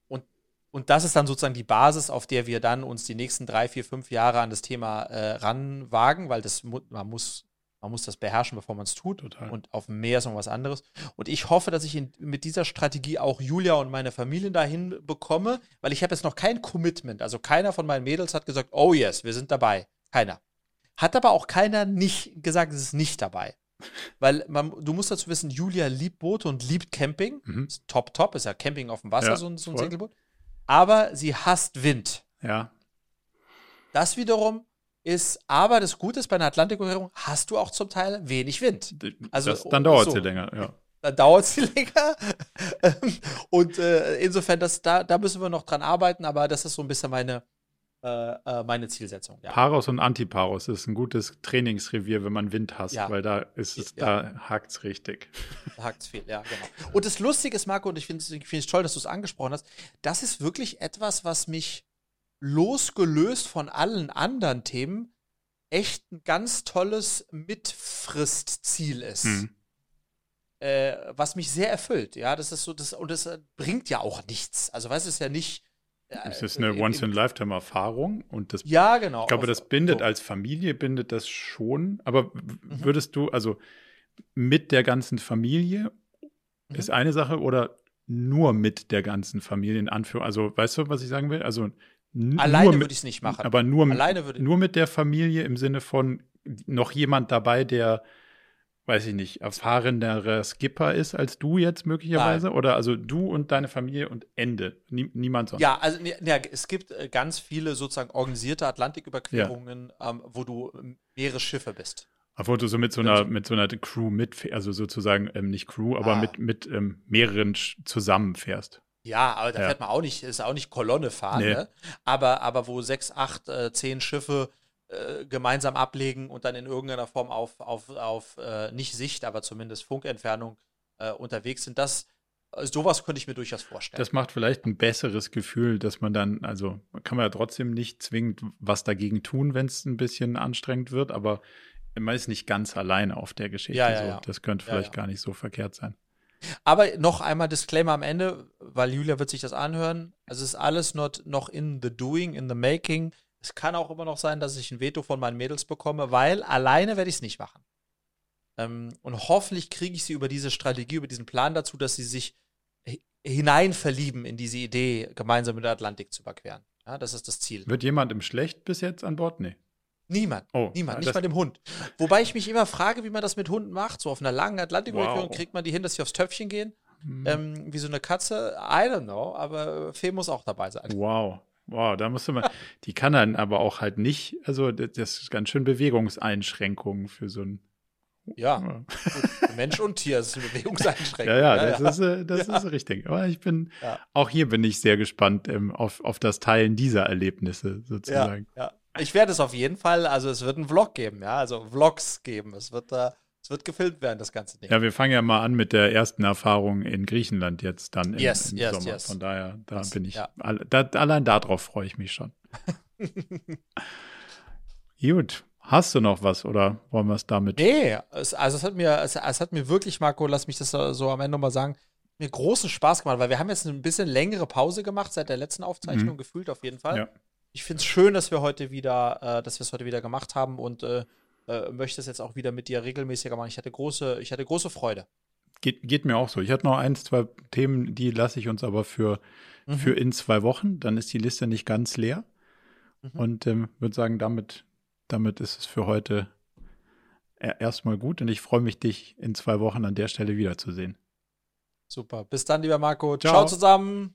Und, und das ist dann sozusagen die Basis, auf der wir dann uns die nächsten drei, vier, fünf Jahre an das Thema äh, ranwagen, weil das man muss, man muss das beherrschen, bevor man es tut. Total. Und auf dem Meer ist noch was anderes. Und ich hoffe, dass ich in, mit dieser Strategie auch Julia und meine Familie dahin bekomme, weil ich habe jetzt noch kein Commitment. Also keiner von meinen Mädels hat gesagt, oh yes, wir sind dabei. Keiner. Hat aber auch keiner nicht gesagt, es ist nicht dabei. Weil man, du musst dazu wissen, Julia liebt Boote und liebt Camping. Mhm. Ist top, top, ist ja Camping auf dem Wasser, Ja, so ein, so ein. Segelboot. Aber sie hasst Wind. Ja. Das wiederum ist, aber das Gute ist, bei einer Atlantiküberquerung hast du auch zum Teil wenig Wind. Also, das, dann dauert so. sie länger, ja. Dann dauert sie länger. Ähm, und äh, insofern, das, da, da müssen wir noch dran arbeiten, aber das ist so ein bisschen meine, äh, äh, meine Zielsetzung. Ja. Paros und Antiparos ist ein gutes Trainingsrevier, wenn man Wind hasst, Ja. weil da ist es, Ja. da hakt's richtig. Da hakt's viel, ja, genau. Und das Lustige ist, Marco, und ich finde es toll, dass du es angesprochen hast, das ist wirklich etwas, was mich losgelöst von allen anderen Themen echt ein ganz tolles Mitfristziel ist. Mhm. Äh, was mich sehr erfüllt, ja, das ist so, das, und das äh, bringt ja auch nichts. Also, weißt du, es ist ja nicht. äh, Es ist eine im- Once-in-Lifetime-Erfahrung und das Ja, genau. Ich glaube, Auf- das bindet so. als Familie, bindet das schon. Aber Mhm. würdest du, also mit der ganzen Familie Mhm. ist eine Sache oder nur mit der ganzen Familie in Anführung? Also, weißt du, was ich sagen will? Also Alleine würde ich es nicht machen. aber nur, mit- Alleine würde nur mit der Familie im Sinne von noch jemand dabei, der, weiß ich nicht, erfahrenerer Skipper ist als du jetzt möglicherweise? Oder also du und deine Familie und Ende. Nie, niemand sonst. Ja, also ne, ne, es gibt äh, ganz viele sozusagen organisierte Atlantiküberquerungen, ähm, wo du mehrere Schiffe bist. Obwohl du so mit so einer, mit so einer Crew mitfährst, also sozusagen ähm, nicht Crew, aber Ah. mit, mit ähm, mehreren zusammenfährst. Ja, aber da Ja. fährt man auch nicht, ist auch nicht Kolonne fahren, Nee. ne? aber, aber wo sechs, acht, äh, zehn Schiffe äh, gemeinsam ablegen und dann in irgendeiner Form auf, auf, auf äh, nicht Sicht, aber zumindest Funkentfernung äh, unterwegs sind, das, äh, sowas könnte ich mir durchaus vorstellen. Das macht vielleicht ein besseres Gefühl, dass man dann, also kann man ja trotzdem nicht zwingend was dagegen tun, wenn es ein bisschen anstrengend wird, aber man ist nicht ganz alleine auf der Geschichte. Ja, ja, so. Das könnte vielleicht gar nicht so verkehrt sein. Aber noch einmal Disclaimer am Ende, weil Julia wird sich das anhören. Also es ist alles not, noch in the doing, in the making. Es kann auch immer noch sein, dass ich ein Veto von meinen Mädels bekomme, weil alleine werde ich es nicht machen. Ähm, und hoffentlich kriege ich sie über diese Strategie, über diesen Plan dazu, dass sie sich hi- hineinverlieben in diese Idee, gemeinsam mit der Atlantik zu überqueren. Ja, das ist das Ziel. Wird jemand im Schlecht bis jetzt an Bord? Nee. Niemand. Oh, Niemand, ja, nicht das- mal dem Hund. Wobei ich mich immer frage, wie man das mit Hunden macht. So auf einer langen Atlantiküberquerung Wow. kriegt man die hin, dass sie aufs Töpfchen gehen. Hm. Ähm, wie so eine Katze, I don't know, aber Fee muss auch dabei sein. Wow. Wow, da musste man, die kann dann aber auch halt nicht, also das das ist ganz schön Bewegungseinschränkungen für so ein. Ja, Ja. Mensch und Tier ist eine Bewegungseinschränkung. Ja, ja, das ist, äh, das ist richtig. Aber ich bin, Ja. auch hier bin ich sehr gespannt ähm, auf, auf das Teilen dieser Erlebnisse ja, sozusagen. ja. Ich werde es auf jeden Fall, also es wird einen Vlog geben, ja, also Vlogs geben. Es wird da, es wird gefilmt werden, das ganze Ding. Ja, wir fangen ja mal an mit der ersten Erfahrung in Griechenland jetzt dann im, Yes, im yes, Sommer. yes. Von daher, da Yes, bin ich, ja. alle, da, allein darauf freue ich mich schon. Gut, hast du noch was oder wollen wir es damit? Nee, es, also es hat mir, es, es hat mir wirklich, Marco, lass mich das so am Ende mal sagen, mir großen Spaß gemacht, weil wir haben jetzt ein bisschen längere Pause gemacht seit der letzten Aufzeichnung, Mhm. gefühlt auf jeden Fall. Ja. Ich finde es schön, dass wir heute wieder, äh, dass wir es heute wieder gemacht haben und äh, äh, möchte es jetzt auch wieder mit dir regelmäßiger machen. Ich hatte große, ich hatte große Freude. Geht, geht mir auch so. Ich hatte noch eins, zwei Themen, die lasse ich uns aber für, Mhm. für in zwei Wochen. Dann ist die Liste nicht ganz leer. Mhm. Und ähm, würde sagen, damit, damit ist es für heute e- erstmal gut. Und ich freue mich, dich in zwei Wochen an der Stelle wiederzusehen. Super. Bis dann, lieber Marco. Ciao. Ciao zusammen.